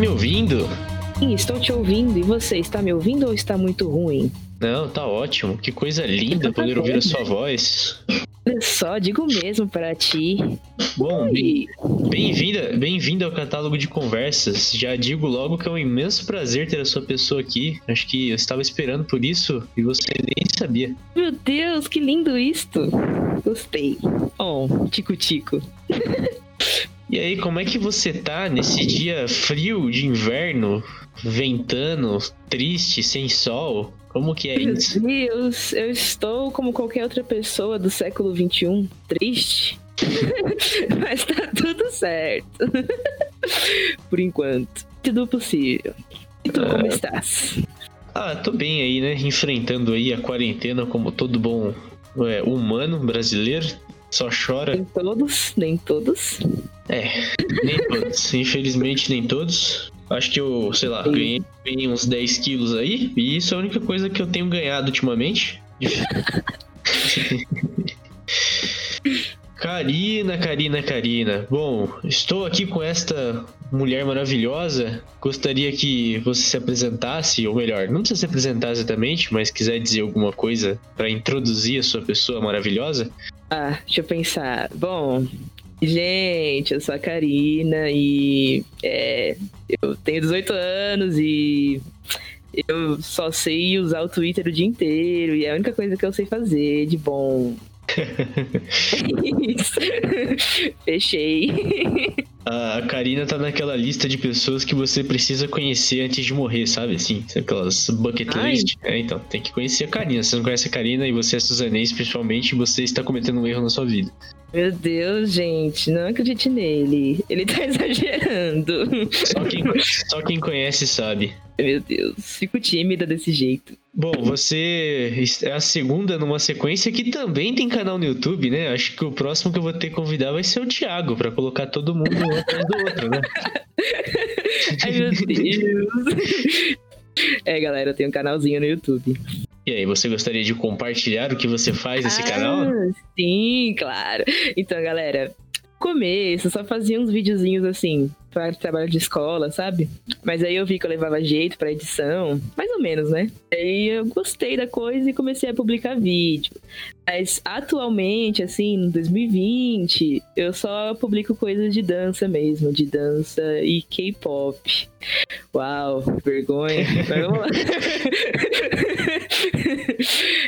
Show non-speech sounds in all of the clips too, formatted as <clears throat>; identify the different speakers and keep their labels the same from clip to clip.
Speaker 1: Tá me ouvindo?
Speaker 2: Sim, estou te ouvindo. E você, está me ouvindo ou está muito ruim?
Speaker 1: Não, tá ótimo. Que coisa linda poder ouvir a sua voz.
Speaker 2: Olha só, digo mesmo para ti.
Speaker 1: Bom, bem-vinda, bem-vinda ao catálogo de conversas. Já digo logo que é um imenso prazer ter a sua pessoa aqui. Acho que eu estava esperando por isso e você nem sabia.
Speaker 2: Meu Deus, que lindo isto. Gostei. Oh, tico-tico. <laughs>
Speaker 1: E aí, como é que você tá nesse dia frio de inverno, ventando, triste, sem sol? Como que é
Speaker 2: Meu
Speaker 1: isso?
Speaker 2: Meu Deus, eu estou como qualquer outra pessoa do século XXI, triste. <laughs> Mas tá tudo certo. <laughs> Por enquanto. Tudo possível. E tu, como estás?
Speaker 1: Ah, tô bem aí, né? Enfrentando aí a quarentena como todo bom é, humano brasileiro. Só chora.
Speaker 2: Nem todos, nem todos.
Speaker 1: É, nem todos. Infelizmente, nem todos. Acho que eu, sei lá, ganhei, ganhei, uns 10 quilos aí. E isso é a única coisa que eu tenho ganhado ultimamente. <laughs> Karina, Karina, Karina. Bom, estou aqui com esta mulher maravilhosa. Gostaria que você se apresentasse, ou melhor, não precisa se apresentar exatamente, mas quiser dizer alguma coisa para introduzir a sua pessoa maravilhosa.
Speaker 2: Ah, deixa eu pensar. Bom, Gente, eu sou a Karina e é, eu tenho 18 anos e eu só sei usar o Twitter o dia inteiro e é a única coisa que eu sei fazer de bom. <laughs> Isso. <laughs> Fechei. <laughs>
Speaker 1: A Karina tá naquela lista de pessoas que você precisa conhecer antes de morrer, sabe? Assim, aquelas bucket Ai. list. É, então, tem que conhecer a Karina. Se você não conhece a Karina e você é Suzanês, principalmente, você está cometendo um erro na sua vida.
Speaker 2: Meu Deus, gente, não acredite nele. Ele tá <laughs> exagerando.
Speaker 1: Só quem, só quem conhece sabe.
Speaker 2: Meu Deus, fico tímida desse jeito.
Speaker 1: Bom, você é a segunda numa sequência que também tem canal no YouTube, né? Acho que o próximo que eu vou ter que convidar vai ser o Thiago, para colocar todo mundo um atrás do outro, né? <laughs>
Speaker 2: Ai, meu Deus. É, galera, eu tenho um canalzinho no YouTube.
Speaker 1: E aí, você gostaria de compartilhar o que você faz nesse ah, canal?
Speaker 2: Sim, claro. Então, galera, começo, só fazia uns videozinhos assim, para trabalho de escola, sabe? Mas aí eu vi que eu levava jeito para edição, mais ou menos, né? Aí eu gostei da coisa e comecei a publicar vídeo. Mas atualmente, assim, em 2020, eu só publico coisas de dança mesmo, de dança e K-pop. Uau, vergonha. vamos lá.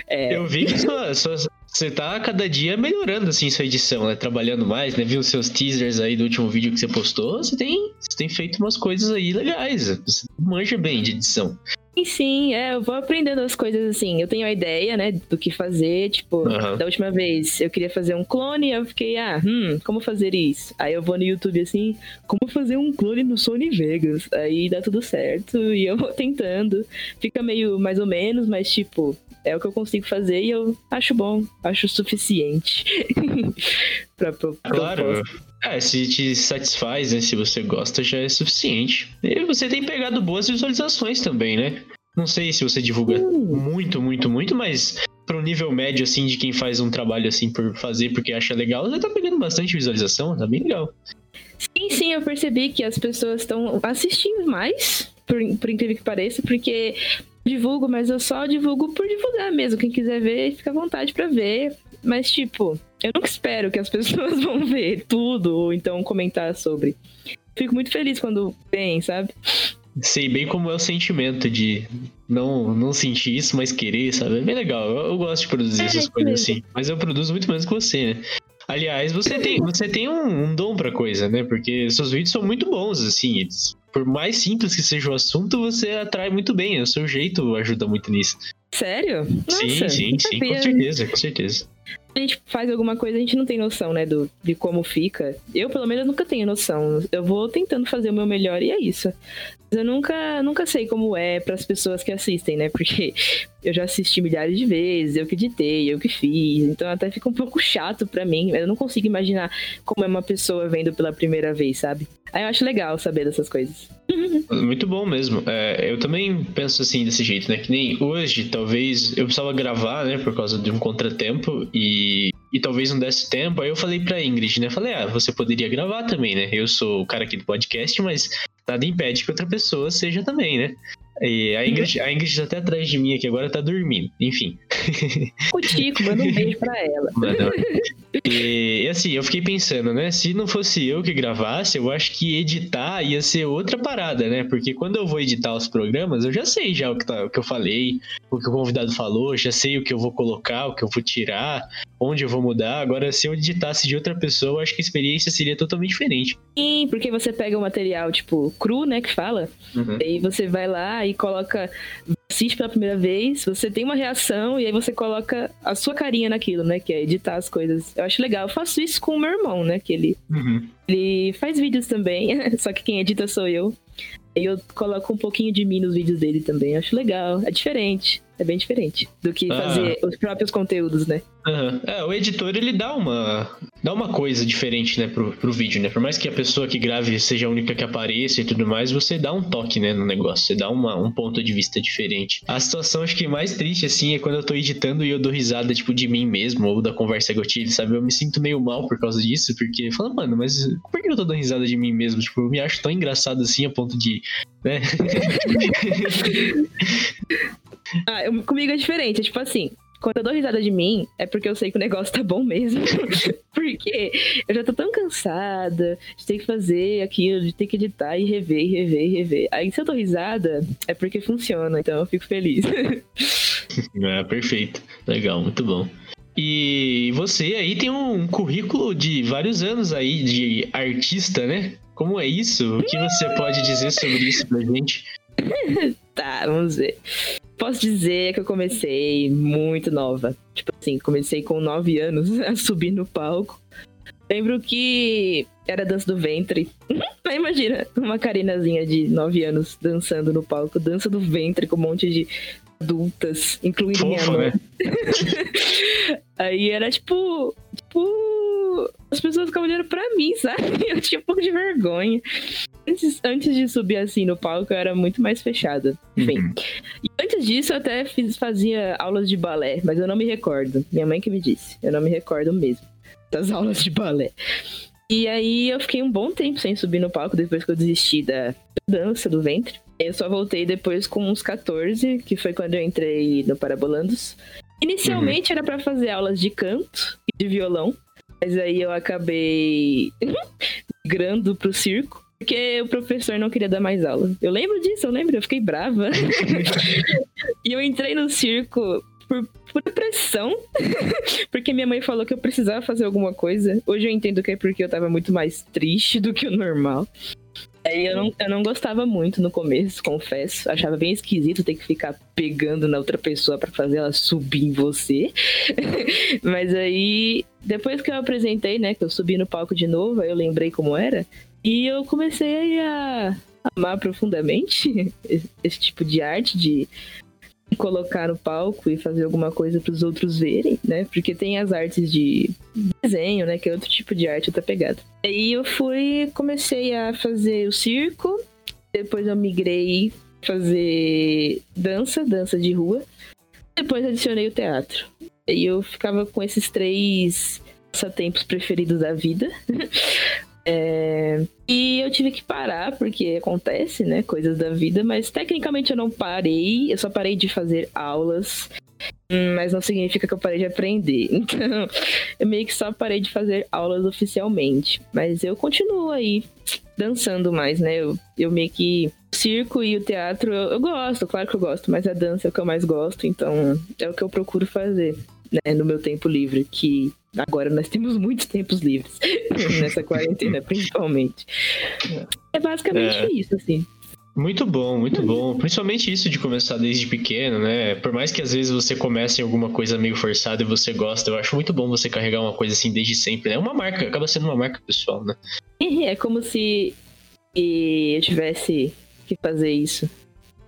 Speaker 1: é. <laughs> Eu vi que sua, sua, você tá cada dia melhorando, assim, sua edição, né? Trabalhando mais, né? Viu os seus teasers aí do último vídeo que você postou. Você tem, você tem feito umas coisas aí legais. Você manja bem de edição.
Speaker 2: Sim, sim, é, eu vou aprendendo as coisas assim. Eu tenho a ideia, né, do que fazer. Tipo, uhum. da última vez eu queria fazer um clone, eu fiquei, ah, hum, como fazer isso? Aí eu vou no YouTube assim, como fazer um clone no Sony Vegas? Aí dá tudo certo e eu vou tentando. Fica meio mais ou menos, mas tipo, é o que eu consigo fazer e eu acho bom, acho suficiente. <laughs> pra, pra,
Speaker 1: claro. É, se te satisfaz, né? Se você gosta, já é suficiente. E você tem pegado boas visualizações também, né? Não sei se você divulga muito, muito, muito, mas para um nível médio, assim, de quem faz um trabalho assim por fazer porque acha legal, você tá pegando bastante visualização, tá bem legal.
Speaker 2: Sim, sim, eu percebi que as pessoas estão assistindo mais, por, por incrível que pareça, porque divulgo, mas eu só divulgo por divulgar mesmo. Quem quiser ver, fica à vontade para ver. Mas, tipo, eu nunca espero que as <laughs> pessoas vão ver tudo ou então comentar sobre. Fico muito feliz quando vem, sabe?
Speaker 1: Sei bem como é o sentimento de não, não sentir isso, mas querer, sabe? É bem legal. Eu, eu gosto de produzir é, essas coisas assim. Mas eu produzo muito menos que você, né? Aliás, você tem, você tem um, um dom pra coisa, né? Porque seus vídeos são muito bons, assim. Eles, por mais simples que seja o assunto, você atrai muito bem. O seu jeito ajuda muito nisso.
Speaker 2: Sério?
Speaker 1: Nossa, sim, sim, sim, com certeza, com certeza
Speaker 2: a gente faz alguma coisa, a gente não tem noção, né, do, de como fica. Eu, pelo menos, nunca tenho noção. Eu vou tentando fazer o meu melhor e é isso. Mas eu nunca, nunca sei como é para as pessoas que assistem, né? <laughs> Porque eu já assisti milhares de vezes, eu que editei, eu que fiz. Então até fica um pouco chato para mim. Eu não consigo imaginar como é uma pessoa vendo pela primeira vez, sabe? Aí eu acho legal saber dessas coisas.
Speaker 1: Muito bom mesmo. É, eu também penso assim, desse jeito, né? Que nem hoje, talvez eu precisava gravar, né? Por causa de um contratempo. E e talvez não desse tempo, aí eu falei pra Ingrid, né? Falei, ah, você poderia gravar também, né? Eu sou o cara aqui do podcast, mas nada impede que outra pessoa seja também, né? E a Ingrid, a Ingrid tá até atrás de mim aqui agora, tá dormindo. Enfim.
Speaker 2: O Tico, manda um beijo pra ela. Mano, <laughs>
Speaker 1: e, assim, eu fiquei pensando, né? Se não fosse eu que gravasse, eu acho que editar ia ser outra parada, né? Porque quando eu vou editar os programas, eu já sei já o que, tá, o que eu falei, o que o convidado falou, já sei o que eu vou colocar, o que eu vou tirar, onde eu vou mudar. Agora, se eu editasse de outra pessoa, eu acho que a experiência seria totalmente diferente.
Speaker 2: Sim, porque você pega o material, tipo, cru, né, que fala, uhum. e você vai lá e coloca assiste pela primeira vez, você tem uma reação e aí você coloca a sua carinha naquilo, né? Que é editar as coisas. Eu acho legal. Eu faço isso com o meu irmão, né? Que ele, uhum. ele faz vídeos também, <laughs> só que quem edita sou eu. E eu coloco um pouquinho de mim nos vídeos dele também. Eu acho legal. É diferente. É bem diferente do que fazer ah. os próprios conteúdos, né?
Speaker 1: Uhum. É, o editor ele dá uma dá uma coisa diferente, né, pro, pro vídeo, né? Por mais que a pessoa que grave seja a única que apareça e tudo mais, você dá um toque, né, no negócio. Você dá uma, um ponto de vista diferente. A situação acho que mais triste, assim, é quando eu tô editando e eu dou risada, tipo, de mim mesmo ou da conversa que eu tive, sabe? Eu me sinto meio mal por causa disso, porque fala, mano, mas por que eu tô dando risada de mim mesmo? Tipo, eu me acho tão engraçado assim a ponto de, né? <laughs>
Speaker 2: ah, eu, comigo é diferente. É tipo assim, quando eu dou risada de mim, é porque eu sei que o negócio <laughs> tá bom mesmo. <laughs> porque eu já tô tão cansada de ter que fazer aquilo, de ter que editar e rever, e rever, e rever. Aí se eu dou risada, é porque funciona, então eu fico feliz. <laughs>
Speaker 1: é, perfeito. Legal, muito bom. E você aí tem um currículo de vários anos aí de artista, né? Como é isso? O que você pode dizer sobre isso pra gente? <laughs>
Speaker 2: tá, vamos ver posso dizer que eu comecei muito nova. Tipo assim, comecei com nove anos <laughs> a subir no palco. Lembro que era dança do ventre. <laughs> Mas imagina, uma carinazinha de nove anos dançando no palco, dança do ventre com um monte de adultas, incluindo Fofa, minha mãe. Né? Aí era tipo, tipo, as pessoas ficavam olhando pra mim, sabe? <laughs> Eu tinha um pouco de vergonha. Antes, antes de subir assim no palco, eu era muito mais fechada. Enfim. Uhum. E antes disso, eu até fiz, fazia aulas de balé, mas eu não me recordo. Minha mãe que me disse. Eu não me recordo mesmo das <laughs> aulas de balé. E aí eu fiquei um bom tempo sem subir no palco depois que eu desisti da dança do ventre. Eu só voltei depois com uns 14, que foi quando eu entrei no Parabolandos. Inicialmente uhum. era para fazer aulas de canto e de violão, mas aí eu acabei <laughs> migrando pro circo. Porque o professor não queria dar mais aula. Eu lembro disso, eu lembro, eu fiquei brava. <laughs> e eu entrei no circo por, por pressão, <laughs> porque minha mãe falou que eu precisava fazer alguma coisa. Hoje eu entendo que é porque eu tava muito mais triste do que o normal. Aí eu não, eu não gostava muito no começo, confesso. Achava bem esquisito ter que ficar pegando na outra pessoa para fazer ela subir em você. <laughs> Mas aí, depois que eu apresentei, né, que eu subi no palco de novo, aí eu lembrei como era. E eu comecei a amar profundamente <laughs> esse tipo de arte, de colocar no palco e fazer alguma coisa para os outros verem, né? Porque tem as artes de desenho, né? Que é outro tipo de arte, outra pegada. Aí eu fui, comecei a fazer o circo, depois eu migrei fazer dança, dança de rua. Depois adicionei o teatro. E eu ficava com esses três passatempos preferidos da vida. <laughs> É... E eu tive que parar, porque acontece, né? Coisas da vida, mas tecnicamente eu não parei, eu só parei de fazer aulas. Mas não significa que eu parei de aprender. <laughs> Então, eu meio que só parei de fazer aulas oficialmente. Mas eu continuo aí dançando mais, né? Eu, eu meio que. O circo e o teatro eu, eu gosto, claro que eu gosto, mas a dança é o que eu mais gosto, então é o que eu procuro fazer, né? No meu tempo livre, que Agora nós temos muitos tempos livres, <laughs> nessa quarentena, principalmente. É basicamente é. isso, assim.
Speaker 1: Muito bom, muito bom. Principalmente isso de começar desde pequeno, né? Por mais que às vezes você comece em alguma coisa meio forçada e você gosta, eu acho muito bom você carregar uma coisa assim desde sempre, né? É uma marca, acaba sendo uma marca pessoal, né?
Speaker 2: É como se eu tivesse que fazer isso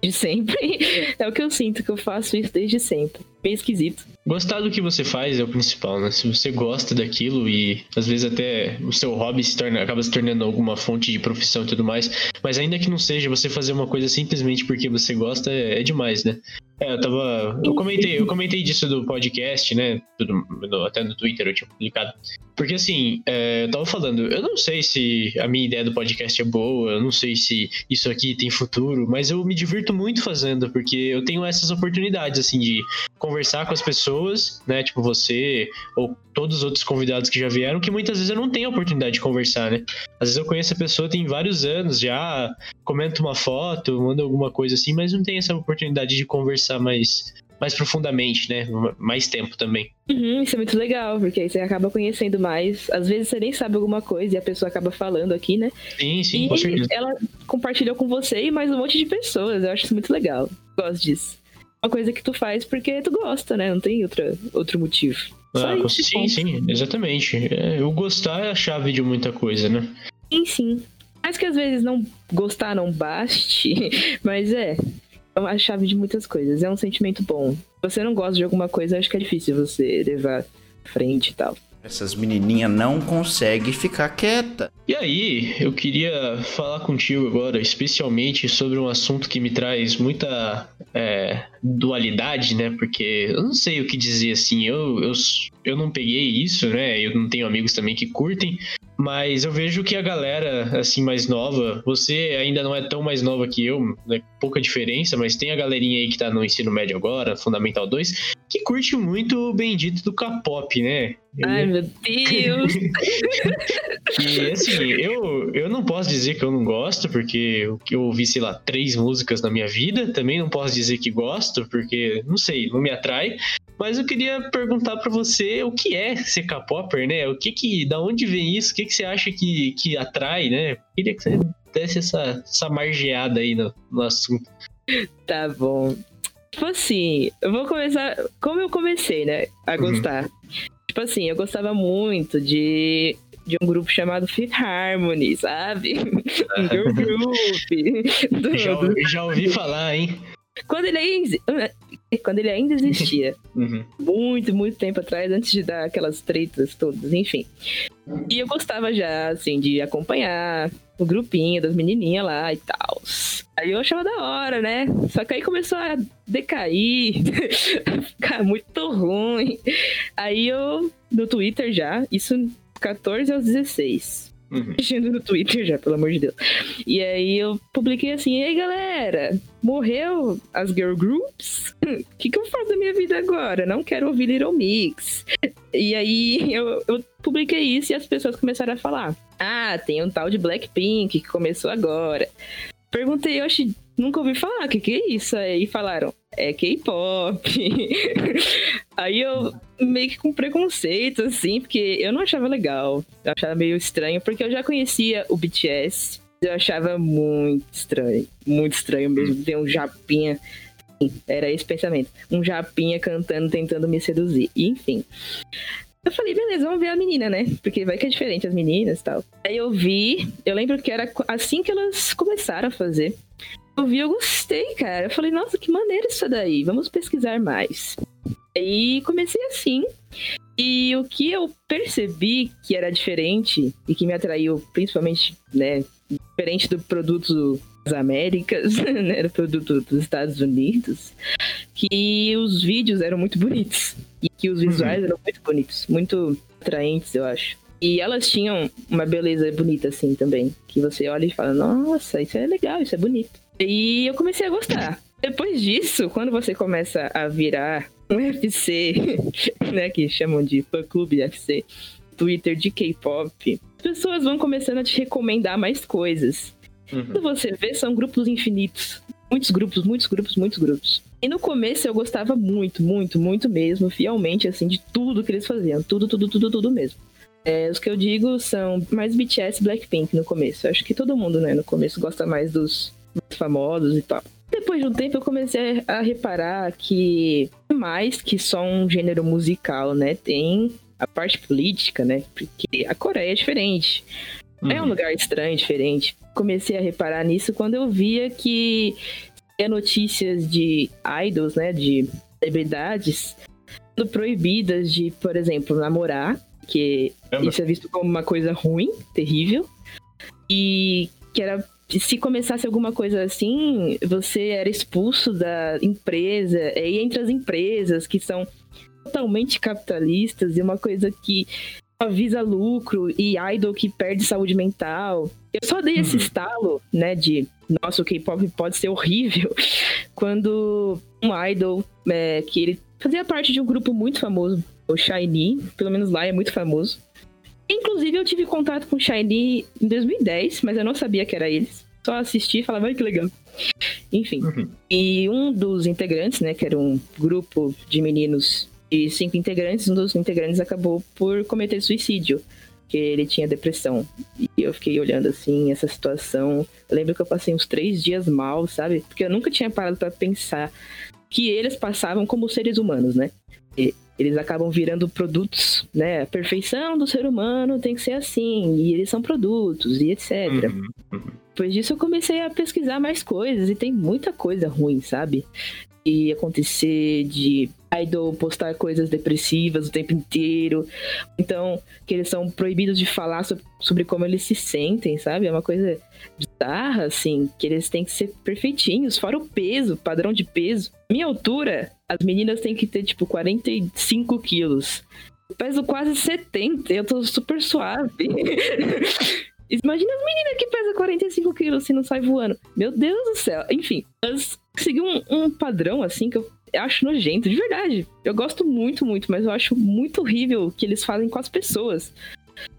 Speaker 2: de sempre. <laughs> É o que eu sinto, que eu faço isso desde sempre. Bem esquisito.
Speaker 1: Gostar do que você faz é o principal, né? Se você gosta daquilo e às vezes até o seu hobby se torna, acaba se tornando alguma fonte de profissão e tudo mais, mas ainda que não seja, você fazer uma coisa simplesmente porque você gosta é, é demais, né? É, eu tava. Eu comentei, eu comentei disso do podcast, né? Tudo, até no Twitter eu tinha publicado. Porque assim, é, eu tava falando, eu não sei se a minha ideia do podcast é boa, eu não sei se isso aqui tem futuro, mas eu me divirto muito fazendo, porque eu tenho essas oportunidades, assim, de conversar com as pessoas, né? Tipo você, ou todos os outros convidados que já vieram, que muitas vezes eu não tenho a oportunidade de conversar, né? Às vezes eu conheço a pessoa tem vários anos já, comento uma foto, mando alguma coisa assim, mas não tenho essa oportunidade de conversar mais, mais profundamente, né? Mais tempo também.
Speaker 2: Uhum, isso é muito legal, porque aí você acaba conhecendo mais. Às vezes você nem sabe alguma coisa e a pessoa acaba falando aqui, né?
Speaker 1: Sim, sim,
Speaker 2: e
Speaker 1: com certeza.
Speaker 2: ela compartilhou com você e mais um monte de pessoas. Eu acho isso muito legal. Gosto disso. Uma coisa que tu faz porque tu gosta, né? Não tem outra, outro motivo. Só
Speaker 1: Ah,
Speaker 2: isso,
Speaker 1: sim,
Speaker 2: ponto.
Speaker 1: sim, exatamente. É, o gostar é a chave de muita coisa, né?
Speaker 2: Sim, sim. Mas que às vezes não gostar não baste, <laughs> mas é. É uma chave de muitas coisas. É um sentimento bom. Se você não gosta de alguma coisa, acho que é difícil você levar frente e tal.
Speaker 3: Essas menininhas não conseguem ficar quieta.
Speaker 1: E aí, eu queria falar contigo agora, especialmente sobre um assunto que me traz muita é, dualidade, né? Porque eu não sei o que dizer assim. Eu, eu, eu não peguei isso, né? Eu não tenho amigos também que curtem. Mas eu vejo que a galera, assim, mais nova, você ainda não é tão mais nova que eu, né? pouca diferença, mas tem a galerinha aí que tá no ensino médio agora, Fundamental 2, que curte muito o bendito do K-pop, né?
Speaker 2: Ai, meu Deus! <laughs>
Speaker 1: E assim, eu, eu não posso dizer que eu não gosto, porque eu, eu ouvi, sei lá, três músicas na minha vida. Também não posso dizer que gosto, porque, não sei, não me atrai. Mas eu queria perguntar pra você o que é ser K-Popper, né? O que que, da onde vem isso? O que que você acha que, que atrai, né? Queria que você desse essa, essa margeada aí no, no assunto.
Speaker 2: Tá bom. Tipo assim, eu vou começar. Como eu comecei, né? A
Speaker 1: Uhum.
Speaker 2: gostar. Tipo assim, eu gostava muito de, de um grupo chamado Fifth Harmony, sabe? <laughs> Um girl group. <laughs> do-
Speaker 1: Já, já ouvi falar, hein?
Speaker 2: Quando ele ainda. Quando ele ainda existia. <laughs>
Speaker 1: Uhum.
Speaker 2: muito, muito tempo atrás, antes de dar aquelas tretas todas, enfim. E eu gostava já, assim, de acompanhar o grupinho das menininhas lá e tal. Aí eu achava da hora, né? Só que aí começou a decair, <laughs> ficar muito ruim. Aí eu, no Twitter já, isso 14 aos 16
Speaker 1: Uhum.
Speaker 2: no Twitter já, pelo amor de Deus. E aí eu publiquei assim, ei galera, morreu as girl groups? O que, que eu faço da minha vida agora? Não quero ouvir Little Mix. E aí eu, eu publiquei isso e as pessoas começaram a falar. Ah, tem um tal de Blackpink que começou agora. Perguntei, oxe, nunca ouvi falar, o que, que é isso? Aí falaram, é K-pop. <laughs> Aí eu meio que com preconceito, assim, porque eu não achava legal. Eu achava meio estranho, porque eu já conhecia o BTS. Eu achava muito estranho. Muito estranho mesmo. Ter um japinha. Sim, Era esse pensamento. Um japinha cantando, tentando me seduzir. Enfim. Eu falei, beleza, vamos ver a menina, né? Porque vai que é diferente as meninas e tal. Aí eu vi, eu lembro que era assim que elas começaram a fazer. Eu vi, eu gostei, cara. Eu falei, nossa, que maneiro isso daí. Vamos pesquisar mais. Aí comecei assim. E o que eu percebi que era diferente e que me atraiu, principalmente, né, diferente do produto das Américas, <laughs> né, do produto dos Estados Unidos, que os vídeos eram muito bonitos e que os visuais eram muito bonitos, muito atraentes, eu acho. E elas tinham uma beleza bonita assim também, que você olha e fala: "Nossa, isso é legal, isso é bonito". E eu comecei a gostar. Depois disso, quando você começa a virar um FC, <laughs> né, que chamam de fã clube FC, Twitter de K-pop, as pessoas vão começando a te recomendar mais coisas.
Speaker 1: Uhum.
Speaker 2: Quando você vê, são grupos infinitos. Muitos grupos, muitos grupos, muitos grupos. E no começo eu gostava muito, muito, muito mesmo, fielmente, assim, de tudo que eles faziam. Tudo, tudo, tudo, tudo mesmo. É, os que eu digo são mais BTS e Blackpink no começo. Eu acho que todo mundo, né, no começo gosta mais dos mais famosos e tal. Depois de um tempo eu comecei a reparar que mais que só um gênero musical, né? Tem a parte política, né? Porque a Coreia é diferente. É um
Speaker 1: Uhum.
Speaker 2: lugar estranho, diferente. Comecei a reparar nisso quando eu via que tinha notícias de idols, né? De celebridades sendo proibidas de, por exemplo, namorar, que
Speaker 1: Caramba.
Speaker 2: isso é visto como uma coisa ruim, terrível. E que era se começasse alguma coisa assim, você era expulso da empresa, e entre as empresas que são totalmente capitalistas e uma coisa que só visa lucro e idol que perde saúde mental. Eu só dei esse
Speaker 1: Uhum.
Speaker 2: estalo, né, de nossa, o K-pop pode ser horrível, <laughs> quando um idol é, que ele fazia parte de um grupo muito famoso, o Shiny, pelo menos lá é muito famoso. Inclusive, eu tive contato com o Shiny em 2010, mas eu não sabia que era eles. Só assisti e falava, ai que legal. Enfim.
Speaker 1: Uhum.
Speaker 2: E um dos integrantes, né, que era um grupo de meninos de cinco integrantes, um dos integrantes acabou por cometer suicídio, porque ele tinha depressão. E eu fiquei olhando assim essa situação. Eu lembro que eu passei uns três dias mal, sabe? Porque eu nunca tinha parado pra pensar que eles passavam como seres humanos, né? E eles acabam virando produtos, né? A perfeição do ser humano tem que ser assim, e eles são produtos, e etc.
Speaker 1: Uhum.
Speaker 2: Depois disso eu comecei a pesquisar mais coisas e tem muita coisa ruim, sabe? E acontecer de idol postar coisas depressivas o tempo inteiro. Então, que eles são proibidos de falar so- sobre como eles se sentem, sabe? É uma coisa bizarra, assim, que eles têm que ser perfeitinhos, fora o peso, padrão de peso. Minha altura, as meninas têm que ter, tipo, 45 quilos. Peso quase 70, eu tô super suave. <laughs> Imagina as meninas que pesam 45 quilos se não sai voando. Meu Deus do céu. Enfim, elas seguiu um, um padrão assim que eu acho nojento, de verdade. Eu gosto muito, muito, mas eu acho muito horrível o que eles fazem com as pessoas.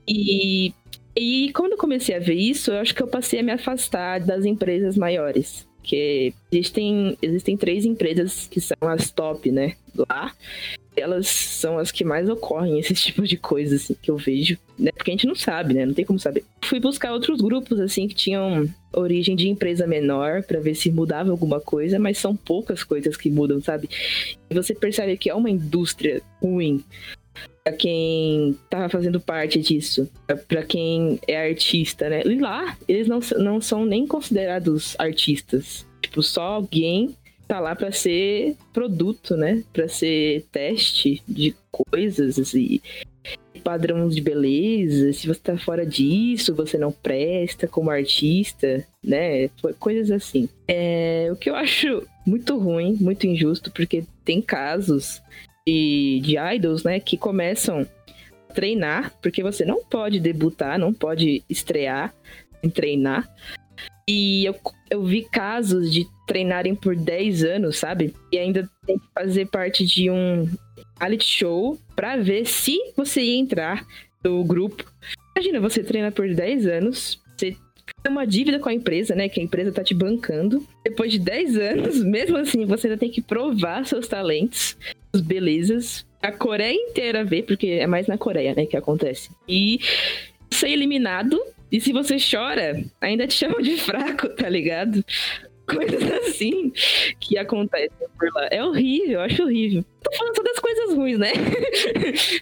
Speaker 2: E, e quando eu comecei a ver isso, eu acho que eu passei a me afastar das empresas maiores. Porque existem, existem três empresas que são as top, né? Lá. Elas são as que mais ocorrem, esse <laughs> tipo de coisa, assim, que eu vejo. Né? Porque a gente não sabe, né? Não tem como saber. Fui buscar outros grupos, assim, que tinham origem de empresa menor, pra ver se mudava alguma coisa, mas são poucas coisas que mudam, sabe? E você percebe que é uma indústria ruim pra quem tava fazendo parte disso, pra quem é artista, né? E lá, eles não, não são nem considerados artistas. Tipo, só alguém tá lá pra ser produto, né? Pra ser teste de coisas e padrão de beleza. Se você tá fora disso, você não presta como artista, né? Co- Coisas assim. É, o que eu acho muito ruim, muito injusto, porque tem casos de, de idols, né, que começam a treinar, porque você não pode debutar, não pode estrear em treinar. E eu, eu vi casos de treinarem por 10 anos, sabe? E ainda tem que fazer parte de um reality show pra ver se você ia entrar no grupo. Imagina, você treina por 10 anos, você tem uma dívida com a empresa, né? Que a empresa tá te bancando. Depois de 10 anos, <laughs> mesmo assim, você ainda tem que provar seus talentos, belezas. A Coreia inteira vê, porque é mais na Coreia, né, que acontece. E ser eliminado. E se você chora, ainda te chamam de <laughs> fraco, tá ligado? Coisas assim que acontecem por lá. É horrível, eu acho horrível. Tô falando só das coisas ruins, né?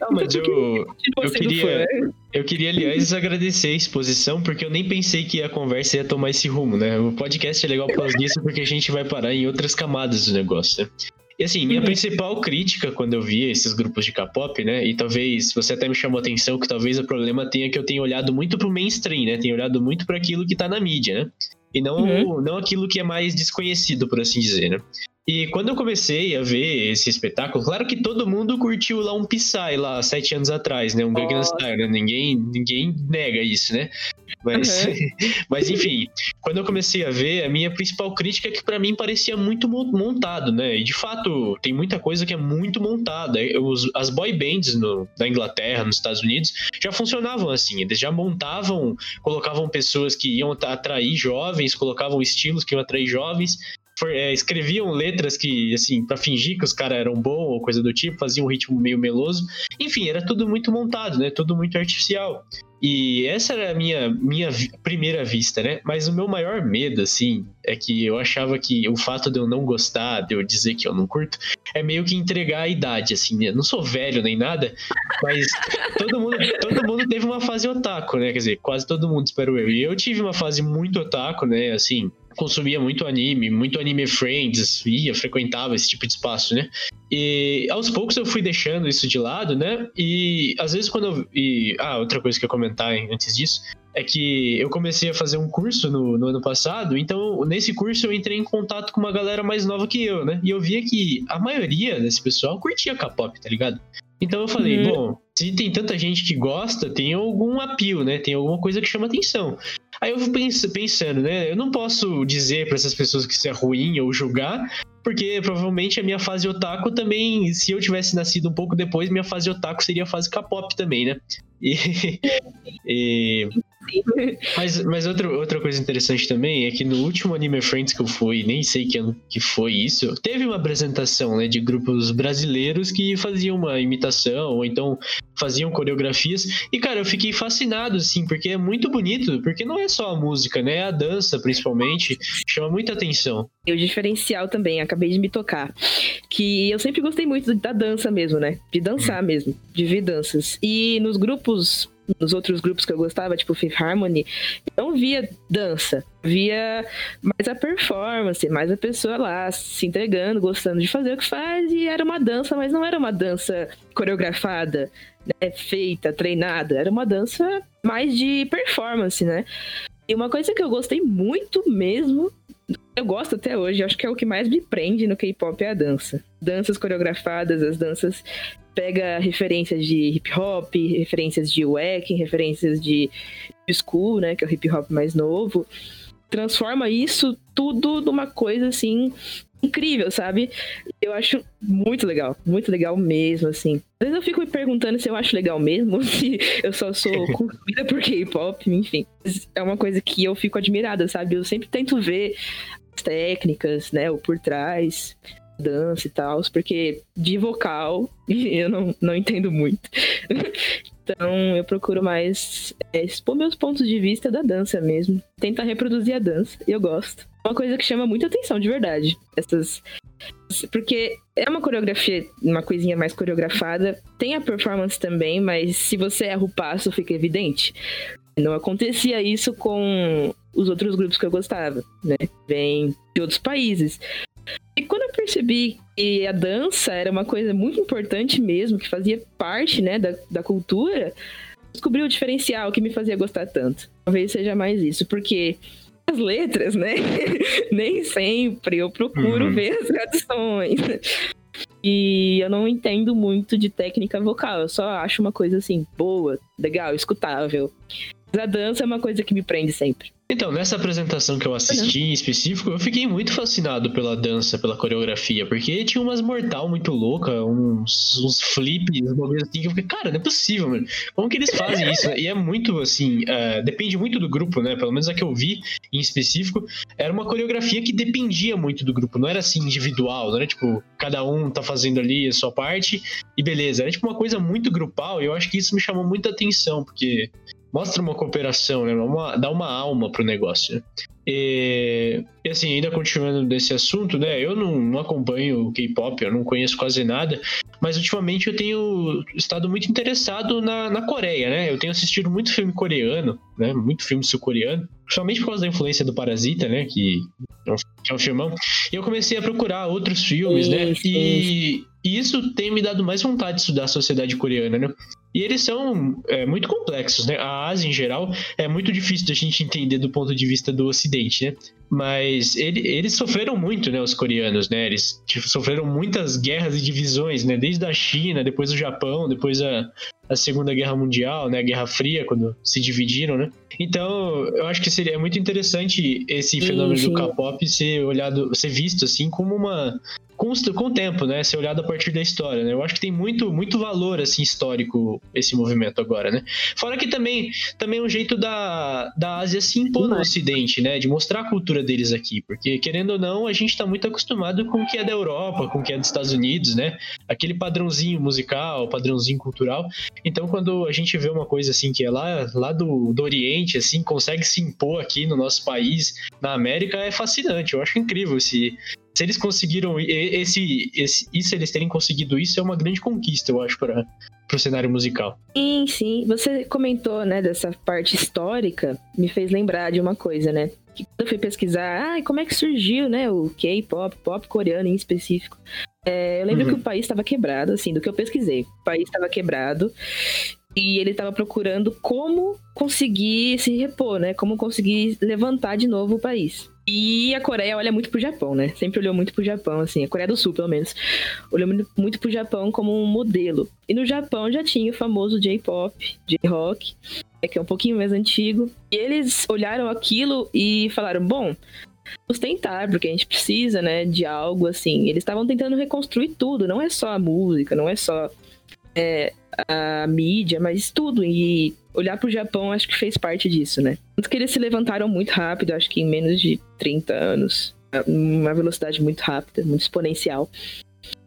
Speaker 1: Não, mas eu,
Speaker 2: Continua
Speaker 1: eu
Speaker 2: sendo
Speaker 1: queria- eu queria, aliás, agradecer a exposição, porque eu nem pensei que a conversa ia tomar esse rumo, né? O podcast é legal por causa disso, porque a gente vai parar em outras camadas do negócio, né? E assim, minha
Speaker 2: Uhum.
Speaker 1: principal crítica quando eu vi esses grupos de K-pop, né? E talvez você até me chamou a atenção que talvez o problema tenha que eu tenha olhado muito pro mainstream, né? Tenho olhado muito para aquilo que tá na mídia, né? E não,
Speaker 2: Uhum.
Speaker 1: não aquilo que é mais desconhecido, por assim dizer, né? E quando eu comecei a ver esse espetáculo, claro que todo mundo curtiu lá um Psy lá sete anos atrás, né? Um Gangnam. Style, né? Ninguém, ninguém nega isso, né? Mas,
Speaker 2: Uhum. <laughs>
Speaker 1: mas enfim, quando eu comecei a ver, a minha principal crítica é que pra mim parecia muito mon- montado, né? E de fato, tem muita coisa que é muito montada. Os- as boy bands no, na Inglaterra, nos Estados Unidos, já funcionavam assim. Eles já montavam, colocavam pessoas que iam atrair jovens, colocavam estilos que iam atrair jovens. É, escreviam letras que, assim, pra fingir que os caras eram bons ou coisa do tipo, faziam um ritmo meio meloso. Enfim, era tudo muito montado, né? Tudo muito artificial. E essa era a minha, minha primeira vista, né? Mas o meu maior medo, assim, é que eu achava que o fato de eu não gostar, de eu dizer que eu não curto, é meio que entregar a idade, assim, né? Não sou velho nem nada, mas <laughs> todo mundo, todo mundo teve uma fase otaku, né? Quer dizer, quase todo mundo, espero eu. E eu tive uma fase muito otaku, né? Assim, consumia muito anime, muito anime friends, ia, frequentava esse tipo de espaço, né? E aos poucos eu fui deixando isso de lado, né? E às vezes quando eu. E, ah, outra coisa que eu ia comentar antes disso é que eu comecei a fazer um curso no, no, ano passado, então nesse curso eu entrei em contato com uma galera mais nova que eu, né? E eu via que a maioria desse pessoal curtia K-pop, tá ligado? Então eu falei, uhum. bom, se tem tanta gente que gosta, tem algum apio, né? Tem alguma coisa que chama atenção. Aí eu fui pensando, né? Eu não posso dizer para essas pessoas que isso é ruim ou julgar, porque provavelmente a minha fase otaku também, se eu tivesse nascido um pouco depois, minha fase otaku seria a fase K-pop também, né? E, <laughs> e, mas, mas outra, outra coisa interessante também é que no último Anime Friends que eu fui, nem sei que ano que foi isso, teve uma apresentação né, de grupos brasileiros que faziam uma imitação, ou então faziam coreografias. E, cara, eu fiquei fascinado, assim, porque é muito bonito, porque não é só a música, né? É a dança, principalmente, chama muita atenção.
Speaker 2: E o diferencial também, acabei de me tocar, que eu sempre gostei muito da dança mesmo, né? De dançar hum. mesmo, de ver danças. E nos grupos nos outros grupos que eu gostava, tipo Fifth Harmony, eu não via dança, via mais a performance, mais a pessoa lá se entregando, gostando de fazer o que faz, e era uma dança, mas não era uma dança coreografada, né, feita, treinada, era uma dança mais de performance, né? E uma coisa que eu gostei muito mesmo, eu gosto até hoje, acho que é o que mais me prende no K-pop é a dança. Danças coreografadas, as danças pega referências de hip hop, referências de wack, referências de school, né, que é o hip hop mais novo, transforma isso tudo numa coisa assim incrível, sabe? Eu acho muito legal, muito legal mesmo, assim. Às vezes eu fico me perguntando se eu acho legal mesmo, <laughs> se eu só sou <laughs> consumida por K-pop, enfim. É uma coisa que eu fico admirada, sabe? Eu sempre tento ver as técnicas, né, o por trás dança e tal, porque de vocal <laughs> eu não, não entendo muito. então eu procuro mais é, expor meus pontos de vista da dança mesmo. Tentar reproduzir a dança, e eu gosto. Uma coisa que chama muita atenção, de verdade. Essas. Porque é uma coreografia, uma coisinha mais coreografada. Tem a performance também, mas se você erra o passo, fica evidente. Não acontecia isso com os outros grupos que eu gostava, né? Vem de outros países. E quando percebi que a dança era uma coisa muito importante mesmo, que fazia parte, né, da, da cultura, descobri o diferencial que me fazia gostar tanto. Talvez seja mais isso, porque as letras, né, <laughs> nem sempre eu procuro uhum. ver as traduções. E eu não entendo muito de técnica vocal, eu só acho uma coisa assim, boa, legal, escutável. Mas a dança é uma coisa que me prende sempre.
Speaker 1: Então, nessa apresentação que eu assisti em específico, eu fiquei muito fascinado pela dança, pela coreografia, porque tinha umas mortal muito louca, uns, uns flips, uns movimentos assim, que eu fiquei, cara, não é possível, mano. Como que eles fazem isso? E é muito, assim, uh, depende muito do grupo, né? Pelo menos a que eu vi em específico, era uma coreografia que dependia muito do grupo, não era assim individual, não era tipo, cada um tá fazendo ali a sua parte e beleza. Era tipo uma coisa muito grupal e eu acho que isso me chamou muita atenção, porque mostra uma cooperação, né? Uma, dá uma alma pro negócio. Né? E, e, assim, ainda continuando desse assunto, né? Eu não, não acompanho o K-pop, eu não conheço quase nada, mas ultimamente eu tenho estado muito interessado na, na Coreia, né? Eu tenho assistido muito filme coreano, né? Muito filme sul-coreano, principalmente por causa da influência do Parasita, né? Que, que é um filmão. E eu comecei a procurar outros filmes, né? E, e isso tem me dado mais vontade de estudar a sociedade coreana, né? E eles são é, muito complexos, né? A Ásia, em geral, é muito difícil da gente entender do ponto de vista do Ocidente, né? Mas ele, eles sofreram muito, né? Os coreanos, né? Eles tipo, sofreram muitas guerras e divisões, né? Desde a China, depois o Japão, depois a, a Segunda Guerra Mundial, né? A Guerra Fria, quando se dividiram, né? Então, eu acho que seria muito interessante esse fenômeno sim, sim. do K-pop ser olhado, ser visto assim como uma com, com o tempo, né? Ser olhado a partir da história, né? Eu acho que tem muito, muito valor, assim, histórico esse movimento agora, né? Fora que também, também é um jeito da, da Ásia se impor no Ocidente, né? De mostrar a cultura deles aqui. Porque, querendo ou não, a gente tá muito acostumado com o que é da Europa, com o que é dos Estados Unidos, né? Aquele padrãozinho musical, padrãozinho cultural. Então, quando a gente vê uma coisa, assim, que é lá, lá do, do Oriente, assim, consegue se impor aqui no nosso país, na América, é fascinante. Eu acho incrível esse, se eles conseguiram esse, esse, isso eles terem conseguido isso é uma grande conquista, eu acho, para o cenário musical.
Speaker 2: Sim, sim. Você comentou, né, dessa parte histórica, me fez lembrar de uma coisa, né? Que quando eu fui pesquisar, ah, como é que surgiu, né, o K-pop, pop coreano em específico. É, eu lembro uhum. que o país estava quebrado, assim, do que eu pesquisei. O país estava quebrado e ele estava procurando como conseguir se repor, né? Como conseguir levantar de novo o país. E a Coreia olha muito pro Japão, né? Sempre olhou muito pro Japão, assim, a Coreia do Sul, pelo menos, olhou muito pro Japão como um modelo. E no Japão já tinha o famoso J-pop, J-rock, é que é um pouquinho mais antigo. E eles olharam aquilo e falaram: bom, vamos tentar, porque a gente precisa, né, de algo assim. Eles estavam tentando reconstruir tudo, não é só a música, não é só é, a mídia, mas tudo. E olhar para o Japão acho que fez parte disso, né? Tanto que eles se levantaram muito rápido, acho que em menos de 30 anos. Uma velocidade muito rápida, muito exponencial.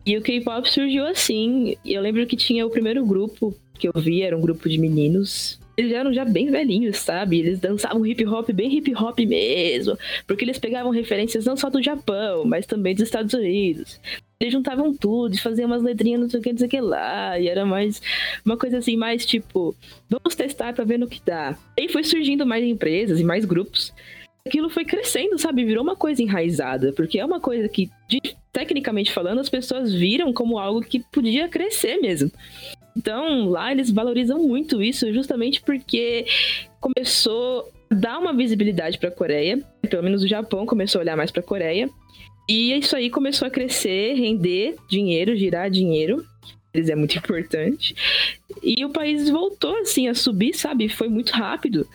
Speaker 2: E o K-pop surgiu assim. Eu lembro que tinha o primeiro grupo que eu vi, era um grupo de meninos. Eles eram já bem velhinhos, sabe? Eles dançavam hip hop bem hip hop mesmo. Porque eles pegavam referências não só do Japão, mas também dos Estados Unidos eles juntavam tudo faziam umas letrinhas, não sei o que, não sei o que lá. E era mais uma coisa assim, mais tipo, vamos testar pra ver no que dá. E foi surgindo mais empresas e mais grupos. Aquilo foi crescendo, sabe? Virou uma coisa enraizada, porque é uma coisa que, de, tecnicamente falando, as pessoas viram como algo que podia crescer mesmo. Então, lá eles valorizam muito isso, justamente porque começou a dar uma visibilidade para a Coreia, pelo menos o Japão começou a olhar mais para a Coreia, e isso aí começou a crescer, render dinheiro, girar dinheiro. Isso é muito <laughs> importante. E o país voltou, assim, a subir, sabe? Foi muito rápido.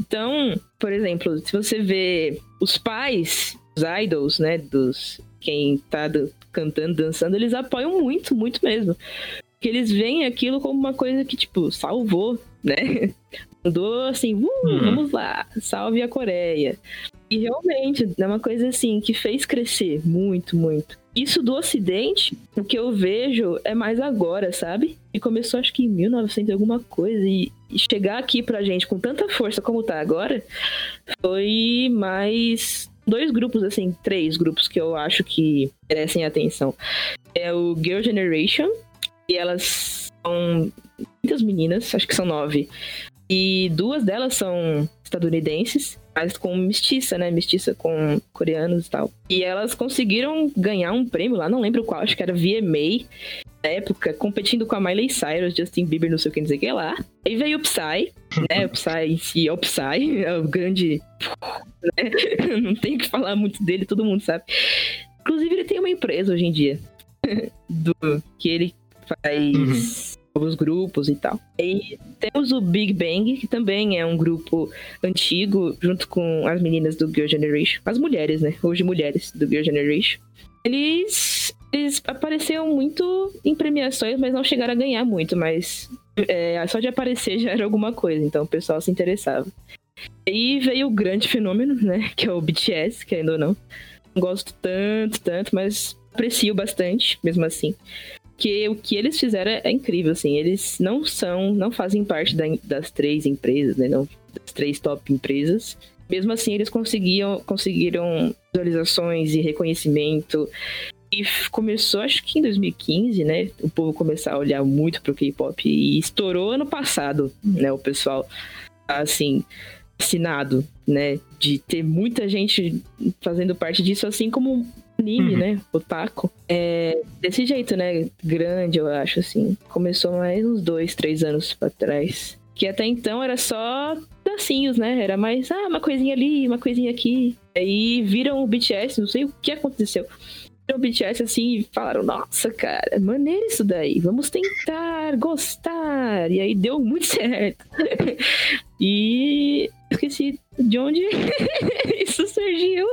Speaker 2: Então, por exemplo, se você vê os pais, os idols, né? Dos quem tá cantando, dançando, eles apoiam muito, muito mesmo. Porque eles veem aquilo como uma coisa que, tipo, salvou, né? <laughs> Mandou assim, uh, uhum. vamos lá, salve a Coreia. E realmente, é uma coisa assim que fez crescer muito, muito. Isso do Ocidente, o que eu vejo é mais agora, sabe? E começou acho que em 1900 alguma coisa. E, chegar aqui pra gente com tanta força como tá agora, foi mais dois grupos, assim, três grupos que eu acho que merecem atenção. É o Girl Generation, e elas são muitas meninas, acho que são nove. E duas delas são estadunidenses, mas com mestiça, né? Mestiça com coreanos e tal. E elas conseguiram ganhar um prêmio lá, não lembro qual, acho que era VMA, na época, competindo com a Miley Cyrus, Justin Bieber, não sei o que, não que lá. Aí veio o Psy, né? O Psy em si é o Psy, é o grande. Né? <laughs> Não tem que falar muito dele, todo mundo sabe. Inclusive, ele tem uma empresa hoje em dia. <laughs> do que ele faz. Uhum novos grupos e tal. E temos o Big Bang, que também é um grupo antigo, junto com as meninas do Girl Generation. As mulheres, né? Hoje mulheres do Girl Generation. Eles, eles apareceram muito em premiações, mas não chegaram a ganhar muito, mas é, só de aparecer já era alguma coisa, então o pessoal se interessava. E veio o grande fenômeno, né? Que é o BTS, querendo ou não. Não gosto tanto, tanto, mas aprecio bastante, mesmo assim que o que eles fizeram é, incrível, assim. Eles não são, não fazem parte da, das três empresas, né? Não, das três top empresas. Mesmo assim, eles conseguiam, conseguiram visualizações e reconhecimento. E começou, acho que em 2015, né? O povo começar a olhar muito pro K-pop. E estourou ano passado, né? O pessoal, assim, assinado, né? De ter muita gente fazendo parte disso, assim como anime, uhum. né? Otaku. É desse jeito, né? Grande, eu acho, assim. Começou mais uns dois, três anos pra trás. Que até então era só pedacinhos, né? Era mais, ah, uma coisinha ali, uma coisinha aqui. Aí viram o BTS, não sei o que aconteceu. Viram o BTS assim e falaram, nossa, cara, maneiro isso daí. Vamos tentar gostar. E aí deu muito <laughs> certo. e esqueci de onde <laughs> isso surgiu.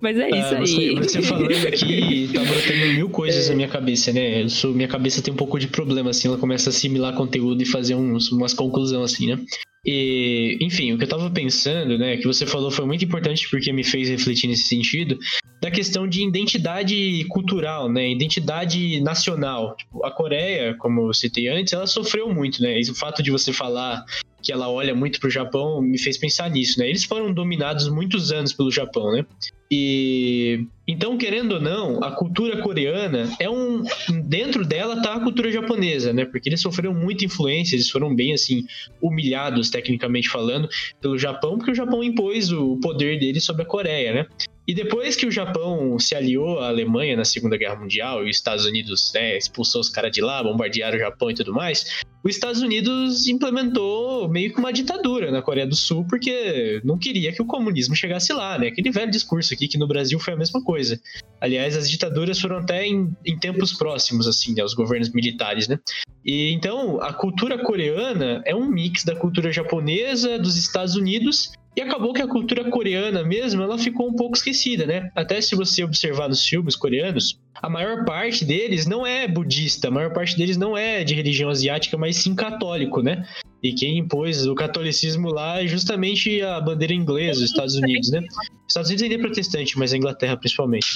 Speaker 2: Mas é isso ah,
Speaker 1: aí. Você, falando aqui, tá brotando mil coisas é. na minha cabeça, né? Eu sou, minha cabeça tem um pouco de problema, assim, ela começa a assimilar conteúdo e fazer uns, umas conclusões, assim, né? E, enfim, o que eu tava pensando, né, que você falou foi muito importante porque me fez refletir nesse sentido, da questão de identidade cultural, né, identidade nacional. Tipo, a Coreia, como eu citei antes, ela sofreu muito, né, e o fato de você falar que ela olha muito pro Japão, me fez pensar nisso, né? Eles foram dominados muitos anos pelo Japão, né? E então, querendo ou não, a cultura coreana é um dentro dela tá a cultura japonesa, né? Porque eles sofreram muita influência, eles foram bem assim humilhados tecnicamente falando pelo Japão, porque o Japão impôs o poder dele sobre a Coreia, né? E depois que o Japão se aliou à Alemanha na Segunda Guerra Mundial e os Estados Unidos né, expulsou os caras de lá, bombardearam o Japão e tudo mais, os Estados Unidos implementou meio que uma ditadura na Coreia do Sul porque não queria que o comunismo chegasse lá, né? Aquele velho discurso aqui que no Brasil foi a mesma coisa. Aliás, as ditaduras foram até em, em tempos próximos, assim, né? Os governos militares, né? E então a cultura coreana é um mix da cultura japonesa, dos Estados Unidos e acabou que a cultura coreana mesmo, ela ficou um pouco esquecida, né? Até se você observar nos filmes coreanos, a maior parte deles não é budista, a maior parte deles não é de religião asiática, mas sim católico, né? E quem impôs o catolicismo lá é justamente a bandeira inglesa, os Estados Unidos, né? Os Estados Unidos ainda é protestante, mas a Inglaterra principalmente.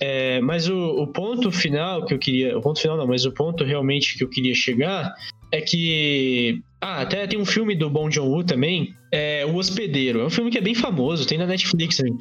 Speaker 1: É, mas o, o ponto final que eu queria. O ponto final não, mas o ponto realmente que eu queria chegar é que. Ah, até tem um filme do Bong Joon-ho também, é O Hospedeiro. É um filme que é bem famoso, tem na Netflix aí.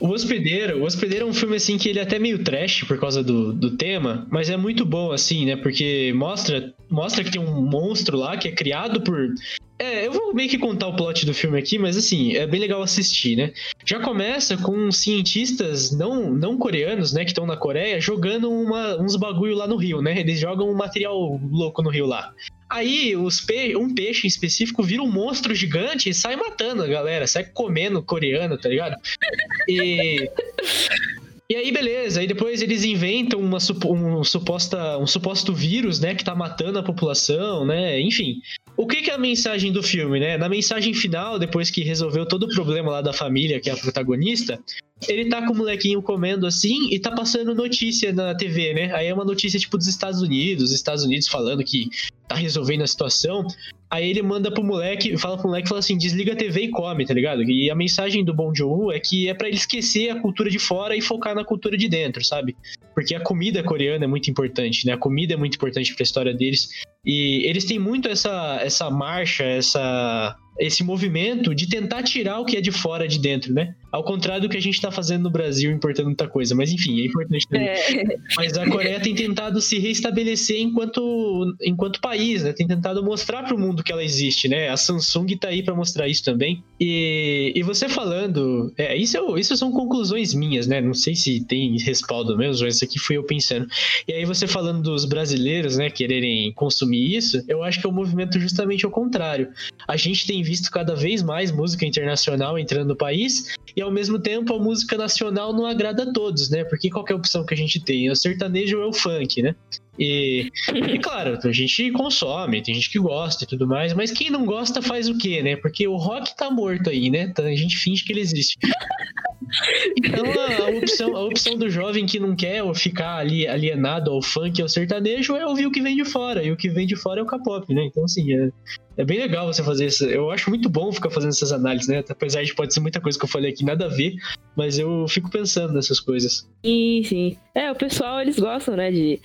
Speaker 1: O Hospedeiro, o Hospedeiro é um filme assim que ele é até meio trash por causa do, do tema, mas é muito bom assim, né? Porque mostra, mostra que tem um monstro lá que é criado por é, eu vou meio que contar o plot do filme aqui, mas assim, é bem legal assistir, né? Já começa com cientistas não, não coreanos, né, que estão na Coreia, jogando uma, uns bagulho lá no rio, né? Eles jogam um material louco no rio lá. Aí os pe um peixe em específico vira um monstro gigante e sai matando a galera, sai comendo coreano, tá ligado? E. <laughs> E aí, beleza. Aí depois eles inventam uma, um, suposta, um suposto vírus, né, que tá matando a população, né? Enfim. O que, que é a mensagem do filme, né? Na mensagem final, depois que resolveu todo o problema lá da família, que é a protagonista, ele tá com o molequinho comendo assim e tá passando notícia na TV, né? Aí é uma notícia tipo dos Estados Unidos, Estados Unidos falando que tá resolvendo a situação. Aí ele manda pro moleque, fala pro moleque, fala assim, desliga a TV e come, tá ligado? E a mensagem do Bon Joon é que é para ele esquecer a cultura de fora e focar na cultura de dentro, sabe? Porque a comida coreana é muito importante, né? A comida é muito importante para a história deles. E eles têm muito essa essa marcha, essa esse movimento de tentar tirar o que é de fora de dentro, né? Ao contrário do que a gente tá fazendo no Brasil, importando muita coisa. Mas enfim, é importante também. É. <laughs> Mas a Coreia tem tentado se restabelecer enquanto, enquanto país, né? Tem tentado mostrar para o mundo que ela existe, né? A Samsung tá aí para mostrar isso também. E, e você falando. É, isso, é, isso são conclusões minhas, né? Não sei se tem respaldo mesmo, mas isso aqui fui eu pensando. E aí você falando dos brasileiros, né, quererem consumir isso, eu acho que é o um movimento justamente ao contrário. A gente tem visto cada vez mais música internacional entrando no país e ao mesmo tempo a música nacional não agrada a todos, né? Porque qual é a opção que a gente tem? É o sertanejo ou é o funk, né? E, e, claro, a gente consome, tem gente que gosta e tudo mais, mas quem não gosta faz o quê, né? Porque o rock tá morto aí, né? Então a gente finge que ele existe. Então a, opção, a opção do jovem que não quer ficar ali alienado ao funk, ao sertanejo, é ouvir o que vem de fora. E o que vem de fora é o K-pop, né? Então, assim, é, é bem legal você fazer isso. Eu acho muito bom ficar fazendo essas análises, né? Apesar de pode ser muita coisa que eu falei aqui, nada a ver, mas eu fico pensando nessas coisas.
Speaker 2: Sim, sim. É, o pessoal, eles gostam, né, de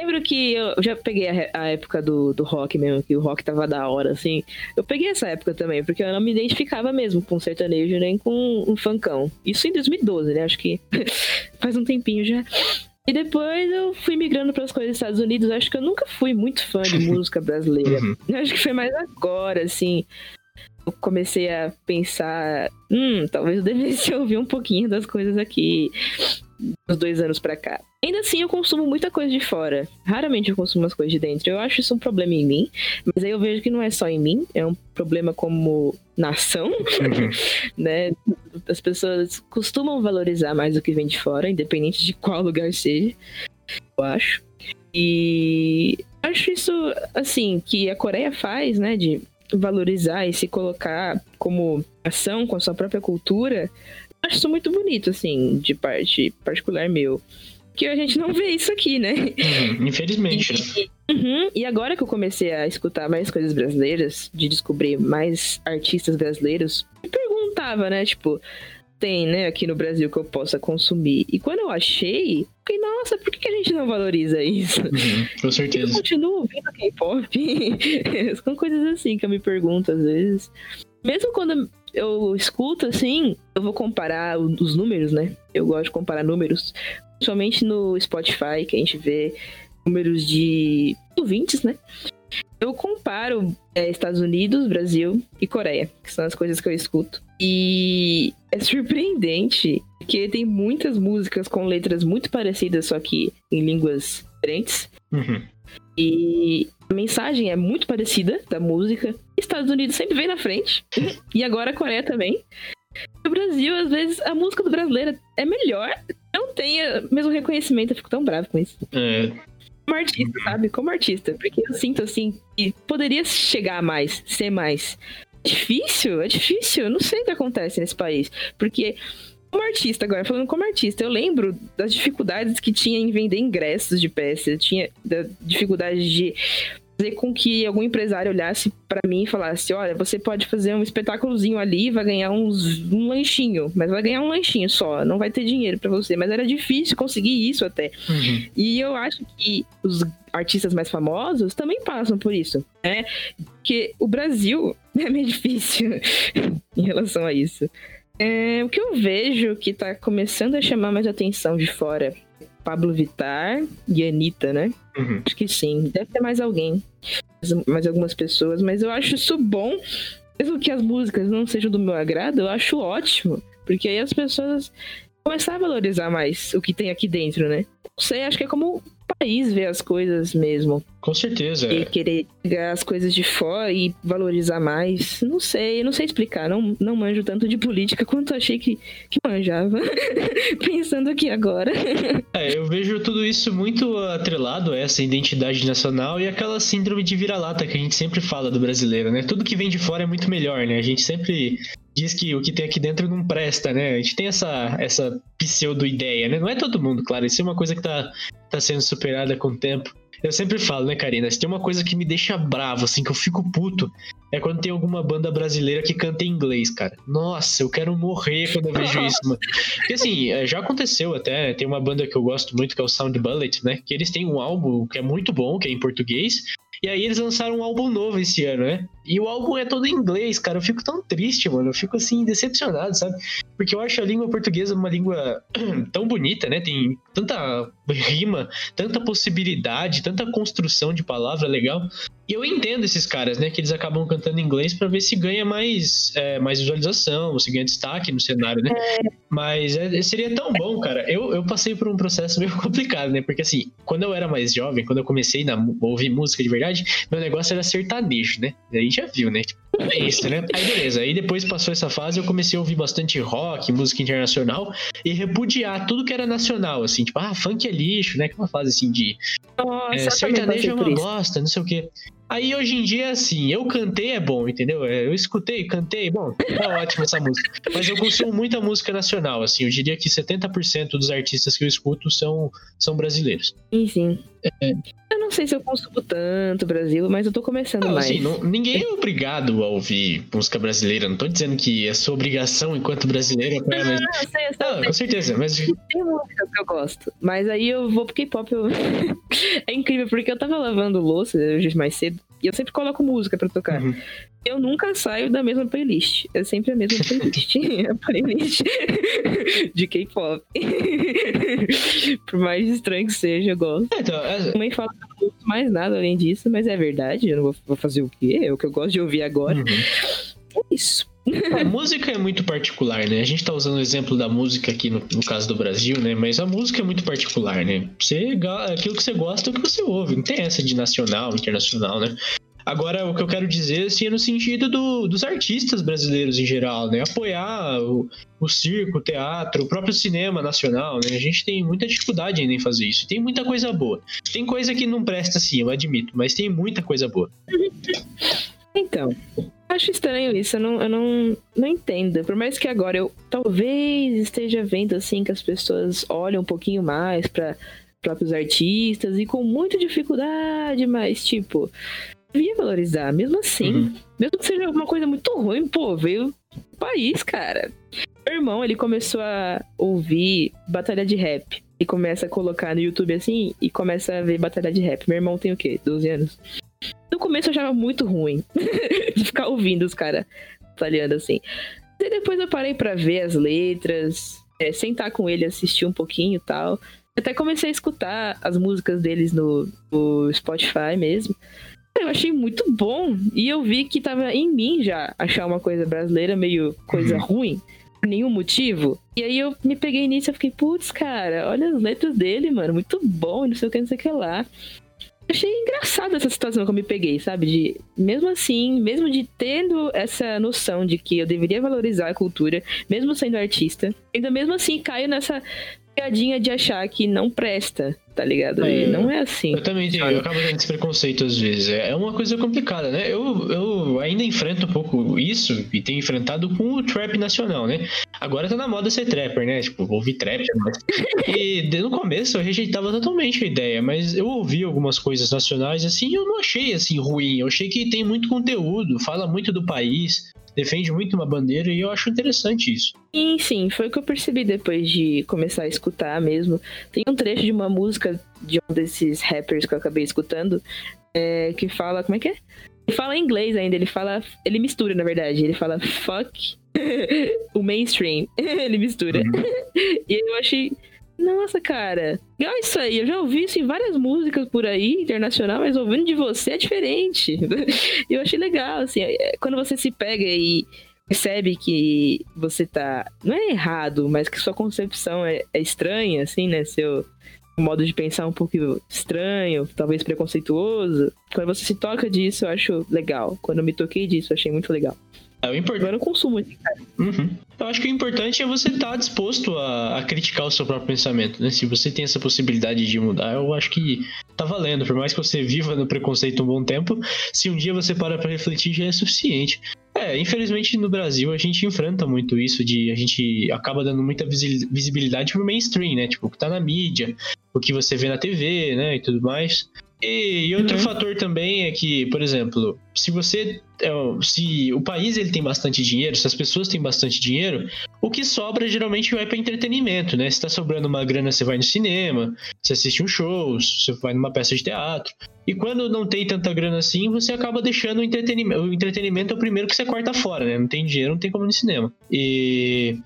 Speaker 2: Lembro que eu já peguei a, a, época do, do rock mesmo, que o rock tava da hora, assim. Eu peguei essa época também, porque eu não me identificava mesmo com sertanejo nem com um funkão. Isso em 2012, né? Acho que <laughs> faz um tempinho já. E depois eu fui migrando para as coisas dos Estados Unidos. Acho que eu nunca fui muito fã de <laughs> música brasileira. Uhum. Acho que foi mais agora, assim. Eu comecei a pensar, hum, talvez eu devesse <laughs> ouvir um pouquinho das coisas aqui dos dois anos pra cá. Ainda assim, eu consumo muita coisa de fora. Raramente eu consumo as coisas de dentro. Eu acho isso um problema em mim, mas aí eu vejo que não é só em mim, é um problema como nação, uhum. <laughs> né? As pessoas costumam valorizar mais o que vem de fora, independente de qual lugar seja, eu acho. E acho isso, assim, que a Coreia faz, né, de valorizar e se colocar como ação com a sua própria cultura, acho isso muito bonito, assim, de parte particular meu. Que a gente não vê isso aqui, né?
Speaker 1: Uhum, infelizmente,
Speaker 2: e, né? Uhum, e agora que eu comecei a escutar mais coisas brasileiras, de descobrir mais artistas brasileiros, me perguntava, né? Tipo, tem, né, aqui no Brasil que eu possa consumir. E quando eu achei, fiquei, nossa, por que a gente não valoriza isso?
Speaker 1: Uhum, com certeza.
Speaker 2: Eu continuo ouvindo K-pop. <laughs> São coisas assim que eu me pergunto às vezes. Mesmo quando eu escuto assim, eu vou comparar os números, né? Eu gosto de comparar números. Somente no Spotify, que a gente vê números de ouvintes, né? Eu comparo é, Estados Unidos, Brasil e Coreia, que são as coisas que eu escuto. E é surpreendente que tem muitas músicas com letras muito parecidas, só que em línguas diferentes.
Speaker 1: Uhum.
Speaker 2: E a mensagem é muito parecida da música. Estados Unidos sempre vem na frente. <laughs> e agora a Coreia também. No Brasil, às vezes, a música do brasileiro é melhor. Não tem o mesmo reconhecimento. Eu fico tão bravo com isso.
Speaker 1: É,
Speaker 2: Como artista, sabe? Como artista. Porque eu sinto, assim, que poderia chegar a mais, ser mais. É difícil, é difícil. Eu não sei o que acontece nesse país. Porque como artista, agora, falando como artista, eu lembro das dificuldades que tinha em vender ingressos de peça. Eu tinha da dificuldade de fazer com que algum empresário olhasse pra mim e falasse: Olha, você pode fazer um espetáculozinho ali, vai ganhar uns, um lanchinho, mas vai ganhar um lanchinho só, não vai ter dinheiro pra você. Mas era difícil conseguir isso até.
Speaker 1: uhum.
Speaker 2: E eu acho que os artistas mais famosos também passam por isso, né? Porque o Brasil <laughs> é meio difícil <laughs> em relação a isso. É, o que eu vejo que tá começando a chamar mais atenção de fora, Pablo Vittar e Anitta, né?
Speaker 1: Uhum.
Speaker 2: Acho que sim. Deve ter mais alguém. Mais- algumas pessoas. Mas eu acho isso bom. Mesmo que as músicas não sejam do meu agrado, eu acho ótimo. Porque aí as pessoas começar a valorizar mais o que tem aqui dentro, né? Não sei, acho que é como país vê as coisas mesmo.
Speaker 1: Com certeza.
Speaker 2: E querer pegar as coisas de fora e valorizar mais. Não sei, não sei explicar. Não, não manjo tanto de política quanto achei que, que manjava. <laughs> Pensando aqui agora. <laughs>
Speaker 1: É, eu vejo tudo isso muito atrelado a essa identidade nacional e aquela síndrome de vira-lata que a gente sempre fala do brasileiro, né? Tudo que vem de fora é muito melhor, né? A gente sempre diz que o que tem aqui dentro não presta, né? A gente tem essa, essa pseudo-ideia, né? Não é todo mundo, claro. Isso é uma coisa que tá, tá sendo superada com o tempo. Eu sempre falo, né, Karina? Se tem uma coisa que me deixa bravo, assim, que eu fico puto, é quando tem alguma banda brasileira que canta em inglês, cara. Nossa, eu quero morrer quando eu vejo isso, mano. Porque assim, é, já aconteceu até, tem uma banda que eu gosto muito, que é o Sound Bullet, né? Que eles têm um álbum que é muito bom, que é em português. E aí eles lançaram um álbum novo esse ano, né? E o álbum é todo em inglês, cara. Eu fico tão triste, mano. Eu fico assim, decepcionado, sabe? Porque eu acho a língua portuguesa uma língua <clears throat> tão bonita, né? Tem tanta rima, tanta possibilidade, tanta construção de palavra legal. E eu entendo esses caras, né? Que eles acabam cantando em inglês pra ver se ganha mais, é, mais visualização, se ganha destaque no cenário, né? Mas é- seria tão bom, cara. Eu, eu passei por um processo <laughs> meio complicado, né? Porque assim, quando eu era mais jovem, quando eu comecei a ouvir música de verdade, meu negócio era sertanejo, né? Aí já viu, né? Tipo, é isso, né? Aí beleza. Aí depois passou essa fase, eu comecei a ouvir bastante rock, música internacional e repudiar tudo que era nacional, assim, tipo, ah, funk é lixo, né? Que é uma fase assim de
Speaker 2: Nossa,
Speaker 1: é, sertanejo é uma bosta, não sei o quê. Aí hoje em dia, assim, eu cantei é bom, entendeu? É, Eu escutei, cantei, bom, é ótimo essa música. Mas eu consumo muita música nacional, assim, eu diria que 70% dos artistas que eu escuto são, são brasileiros.
Speaker 2: Sim, sim. Eu não sei se eu consumo tanto Brasil, mas eu tô começando
Speaker 1: Não,
Speaker 2: mais.
Speaker 1: assim, não- ninguém é obrigado a ouvir música brasileira, não tô dizendo que é sua obrigação enquanto brasileiro apoiar, mas...
Speaker 2: Não, eu sei, eu sei,
Speaker 1: Não, com certeza, mas
Speaker 2: Tem músicas que eu gosto, mas aí eu vou pro K-pop. Eu... <laughs> é incrível, porque eu tava lavando louça hoje mais cedo e eu sempre coloco música pra tocar.
Speaker 1: Uhum.
Speaker 2: Eu nunca saio da mesma playlist. É sempre a mesma playlist. <laughs> a playlist <laughs> de K-pop. <laughs> Por mais estranho que seja, eu gosto.
Speaker 1: É, então, é-
Speaker 2: Minha mãe fala que eu não mais nada além disso, mas é verdade. Eu não vou, vou fazer o quê? É o que eu gosto de ouvir agora.
Speaker 1: Uhum.
Speaker 2: É isso.
Speaker 1: A música é muito particular, né? A gente tá usando o exemplo da música aqui no, no caso do Brasil, né? Mas a música é muito particular, né? Você, aquilo que você gosta é o que você ouve. Não tem essa de nacional, internacional, né? Agora, o que eu quero dizer, assim, é no sentido do- dos artistas brasileiros em geral, né? Apoiar o, o circo, o teatro, o próprio cinema nacional, né? A gente tem muita dificuldade em fazer isso. Tem muita coisa boa. Tem coisa que não presta, sim, eu admito, mas tem muita coisa boa.
Speaker 2: Então, acho estranho isso, eu não, eu não, não entendo. Por mais que agora eu talvez esteja vendo assim que as pessoas olham um pouquinho mais para próprios artistas e com muita dificuldade, mas tipo, devia valorizar, mesmo assim.
Speaker 1: Uhum.
Speaker 2: Mesmo que seja uma coisa muito ruim, pô, veio do país, cara. Meu irmão, ele começou a ouvir batalha de rap. E começa a colocar no YouTube assim e começa a ver batalha de rap. Meu irmão tem o quê? 12 anos. No começo eu achava muito ruim <laughs> de ficar ouvindo os caras batalhando assim. E depois eu parei para ver as letras, é, sentar com ele, assistir um pouquinho e tal. Até comecei a escutar as músicas deles no, no Spotify mesmo. Eu achei muito bom. E eu vi que tava em mim já achar uma coisa brasileira meio coisa uhum. ruim. Por nenhum motivo. E aí eu me peguei nisso e fiquei, putz, cara, olha as letras dele, mano. Muito bom, não sei o que, não sei o que lá achei engraçada essa situação que eu me peguei, sabe? De, mesmo assim, mesmo de tendo essa noção de que eu deveria valorizar a cultura, mesmo sendo artista, ainda mesmo assim caio nessa pegadinha de achar que não presta, tá ligado? É, não é assim.
Speaker 1: Eu também tenho, eu acabo tendo esse preconceito às vezes. É, é uma coisa complicada, né? Eu, eu ainda enfrento um pouco isso e tenho enfrentado com o trap nacional, né? Agora tá na moda ser trapper, né? Tipo, ouvir trap. e no começo eu rejeitava totalmente a ideia, mas eu ouvi algumas coisas nacionais assim e eu não achei assim ruim. Eu achei que tem muito conteúdo, fala muito do país defende muito uma bandeira e eu acho interessante isso.
Speaker 2: Sim, sim, foi o que eu percebi depois de começar a escutar mesmo. Tem um trecho de uma música de um desses rappers que eu acabei escutando é, que fala. Como é que é? Ele fala em inglês ainda, ele fala. Ele mistura, na verdade. Ele fala fuck <laughs> o mainstream. <laughs> ele mistura. Uhum. <laughs> e eu achei nossa, cara, legal isso aí. Eu já ouvi isso em várias músicas por aí, internacional, mas ouvindo de você é diferente. <laughs> eu achei legal, assim, é, quando você se pega e percebe que você tá. Não é errado, mas que sua concepção é, é estranha, assim, né? Seu modo de pensar um pouco estranho, talvez preconceituoso. Quando você se toca disso, eu acho legal. Quando eu me toquei disso, eu achei muito legal.
Speaker 1: É, o importante.
Speaker 2: Agora eu consumo.
Speaker 1: Uhum. Eu acho que o importante é você estar tá disposto a, a, criticar o seu próprio pensamento, né? Se você tem essa possibilidade de mudar, eu acho que tá valendo. Por mais que você viva no preconceito um bom tempo, se um dia você para pra refletir, já é suficiente. É, infelizmente no Brasil a gente enfrenta muito isso de a gente acaba dando muita visibilidade pro mainstream, né? Tipo, o que tá na mídia, o que você vê na TV, né? E tudo mais. E, e outro uhum. fator também é que, por exemplo, se você é, se o país ele tem bastante dinheiro, se as pessoas têm bastante dinheiro, o que sobra geralmente vai para entretenimento, né? Se tá sobrando uma grana, você vai no cinema, você assiste um show, você vai numa peça de teatro. E quando não tem tanta grana assim, você acaba deixando o entretenimento. O entretenimento é o primeiro que você corta fora, né? Não tem dinheiro, não tem como ir no cinema. E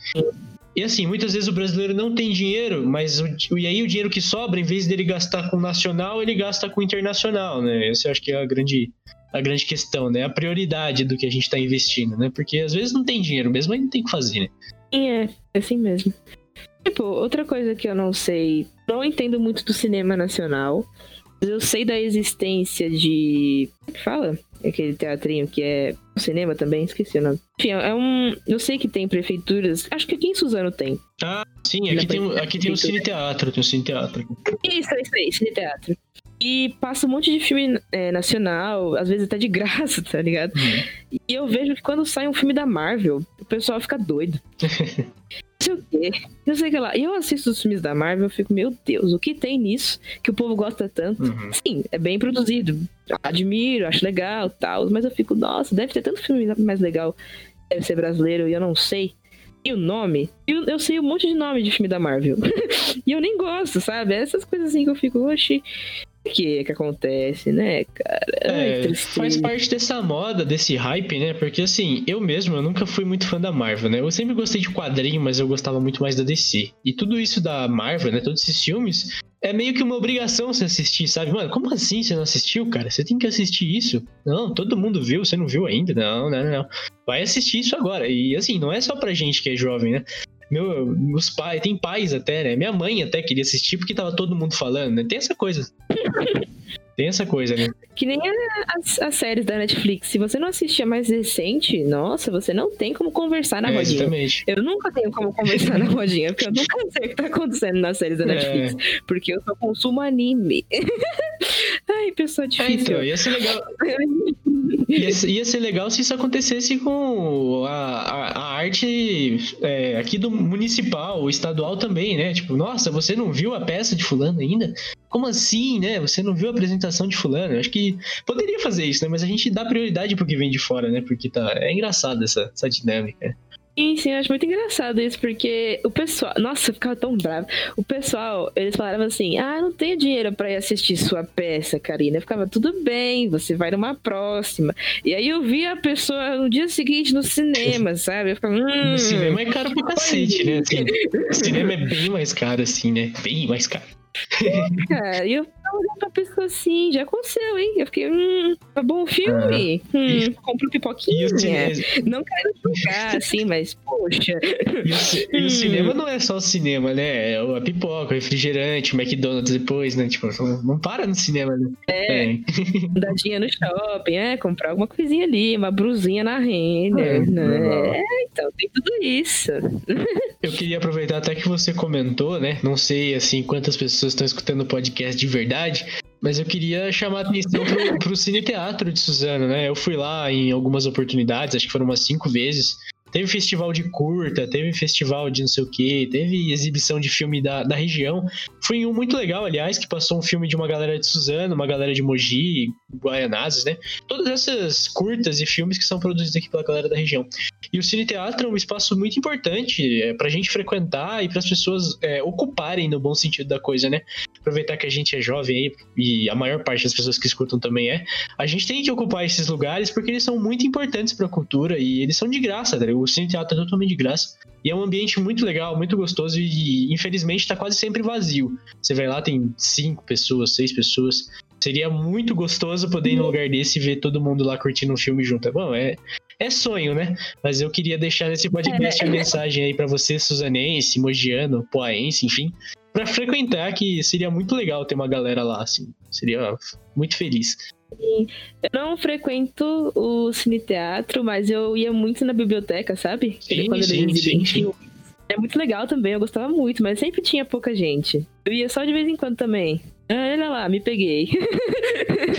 Speaker 1: e assim, muitas vezes o brasileiro não tem dinheiro, mas o, e aí o dinheiro que sobra, em vez dele gastar com nacional, ele gasta com internacional, né? Essa eu acho que é a grande, a grande questão, né? A prioridade do que a gente está investindo, né? Porque às vezes não tem dinheiro mesmo, aí não tem o que fazer, né?
Speaker 2: Sim, é, é assim mesmo. Tipo, outra coisa que eu não sei, não entendo muito do cinema nacional, mas eu sei da existência de. Como é que fala? aquele teatrinho que é cinema também, esqueci o nome. Enfim, é um. Eu sei que tem prefeituras. Acho que aqui em Suzano tem.
Speaker 1: Ah, sim, aqui, tem, aqui tem um cine teatro, tem um cine teatro.
Speaker 2: Isso, isso aí, cine teatro. E passa um monte de filme é, nacional, às vezes até de <laughs> graça, tá ligado? Uhum. E eu vejo que quando sai um filme da Marvel, o pessoal fica doido. <laughs> sei o quê. Não sei o que lá. E eu assisto os filmes da Marvel, eu fico, meu Deus, o que tem nisso que o povo gosta tanto? Uhum. Sim, é bem produzido. Admiro, acho legal tal. Mas eu fico, nossa, deve ter tanto filme mais legal. Deve ser brasileiro e eu não sei. E o nome? Eu, eu sei um monte de nome de filme da Marvel. <laughs> e eu nem gosto, sabe? Essas coisas assim que eu fico, oxi que que acontece, né, cara?
Speaker 1: É, faz parte dessa moda, desse hype, né? Porque assim, eu mesmo, eu nunca fui muito fã da Marvel, né? Eu sempre gostei de quadrinho, mas eu gostava muito mais da DC. E tudo isso da Marvel, né? Todos esses filmes, é meio que uma obrigação você assistir, sabe? Mano, como assim você não assistiu, cara? Você tem que assistir isso. Não, todo mundo viu, você não viu ainda. Não, não, não. Vai assistir isso agora. E assim, não é só pra gente que é jovem, né? Meu, meus pais, tem pais até, né? Minha mãe até queria assistir porque tava todo mundo falando, né? Tem essa coisa. <laughs> Tem essa coisa, né?
Speaker 2: Que nem as, as, séries da Netflix. Se você não assistir a mais recente, nossa, você não tem como conversar na é, rodinha. Exatamente. Eu nunca tenho como conversar na rodinha, porque eu nunca sei o que tá acontecendo nas séries da é. Netflix. É. Porque eu só consumo anime. <laughs> Ai, pessoa difícil. É, então,
Speaker 1: ia ser legal. ia, ia, ser legal se isso acontecesse com a, a, a arte é, aqui do municipal, o estadual também, né? Tipo, nossa, você não viu a peça de fulano ainda? Como assim, né? Você não viu a apresentação de fulano? Eu acho que poderia fazer isso, né? Mas a gente dá prioridade pro que vem de fora, né? Porque tá, é engraçado essa, essa dinâmica.
Speaker 2: Sim, sim, eu acho muito engraçado isso, porque o pessoal. Nossa, eu ficava tão bravo. O pessoal, eles falavam assim: ah, não tenho dinheiro pra ir assistir sua peça, Karina. Eu ficava, tudo bem, você vai numa próxima. E aí eu via a pessoa no dia seguinte no cinema, <laughs> sabe? Eu ficava, hum.
Speaker 1: No cinema é caro pra cacete, né? Assim, o <laughs> cinema é bem mais caro, assim, né? Bem mais caro.
Speaker 2: Cara, e eu olhando pra pessoa assim, já aconteceu, hein? Eu fiquei, hum, tá bom o filme? Ah. Hum, compra um pipoquinha. Não quero julgar, <laughs> assim, mas, poxa.
Speaker 1: E o, e o cinema não é só o cinema, né? É a pipoca, o refrigerante, o McDonald's depois, né? Tipo, não para no cinema, né?
Speaker 2: É, é. dadinha no shopping, é, comprar alguma coisinha ali, uma brusinha na renda, é, né? É, então, tem tudo isso. <laughs>
Speaker 1: Eu queria aproveitar até que você comentou, né? Não sei, assim, quantas pessoas estão escutando o podcast de verdade, mas eu queria chamar a atenção pro, pro Cine Teatro de Suzano, né? Eu fui lá em algumas oportunidades, acho que foram umas cinco vezes. Teve festival de curta, teve festival de não sei o que, teve exibição de filme da, da região. Foi um muito legal, aliás, que passou um filme de uma galera de Suzano, uma galera de Mogi, Guaianazes, né? Todas essas curtas e filmes que são produzidos aqui pela galera da região. E o Cine Teatro é um espaço muito importante é, pra gente frequentar e para as pessoas é, ocuparem no bom sentido da coisa, né? Aproveitar que a gente é jovem aí, e a maior parte das pessoas que escutam também é. A gente tem que ocupar esses lugares porque eles são muito importantes para a cultura e eles são de graça, tá? O Cine Teatro é totalmente de graça. E é um ambiente muito legal, muito gostoso e, infelizmente, está quase sempre vazio. Você vai lá, tem cinco pessoas, seis pessoas. Seria muito gostoso poder ir num lugar desse e ver todo mundo lá curtindo um filme junto. Bom, é, é sonho, né? Mas eu queria deixar nesse podcast é. a mensagem aí para você, Suzanense, Mogiano, Poaense, enfim, para frequentar, que seria muito legal ter uma galera lá, assim. Seria muito feliz.
Speaker 2: Eu não frequento o cine teatro, mas eu ia muito na biblioteca, sabe?
Speaker 1: Sim, Quando sim, sim, sim.
Speaker 2: É muito legal também, eu gostava muito, mas sempre tinha pouca gente. Eu ia só de vez em quando também. Ah, olha lá, me peguei.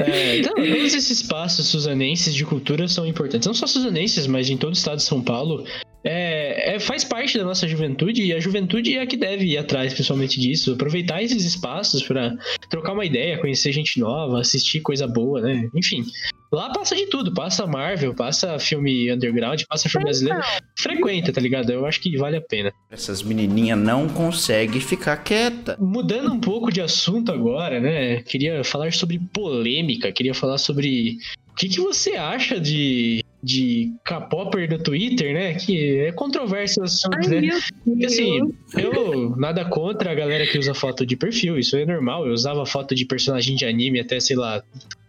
Speaker 1: É, <laughs> então, todos esses espaços suzanenses de cultura são importantes. Não só suzanenses, mas em todo o estado de São Paulo. É, é, faz parte da nossa juventude e a juventude é a que deve ir atrás, principalmente disso. Aproveitar esses espaços para trocar uma ideia, conhecer gente nova, assistir coisa boa, né? Enfim. Lá passa de tudo, passa Marvel, passa filme underground, passa filme brasileiro. Frequenta, tá ligado? Eu acho que vale a pena.
Speaker 3: Essas menininhas não conseguem ficar quieta.
Speaker 1: Mudando um pouco de assunto agora, né? Queria falar sobre polêmica, queria falar sobre o que, que você acha de de K-Popper do Twitter, né? Que é controverso o assunto, né? Porque assim, eu nada contra a galera que usa foto de perfil, isso é normal. Eu usava foto de personagem de anime até, sei lá,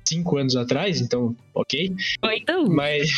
Speaker 1: cinco anos atrás, então, ok.
Speaker 2: Então.
Speaker 1: Mas,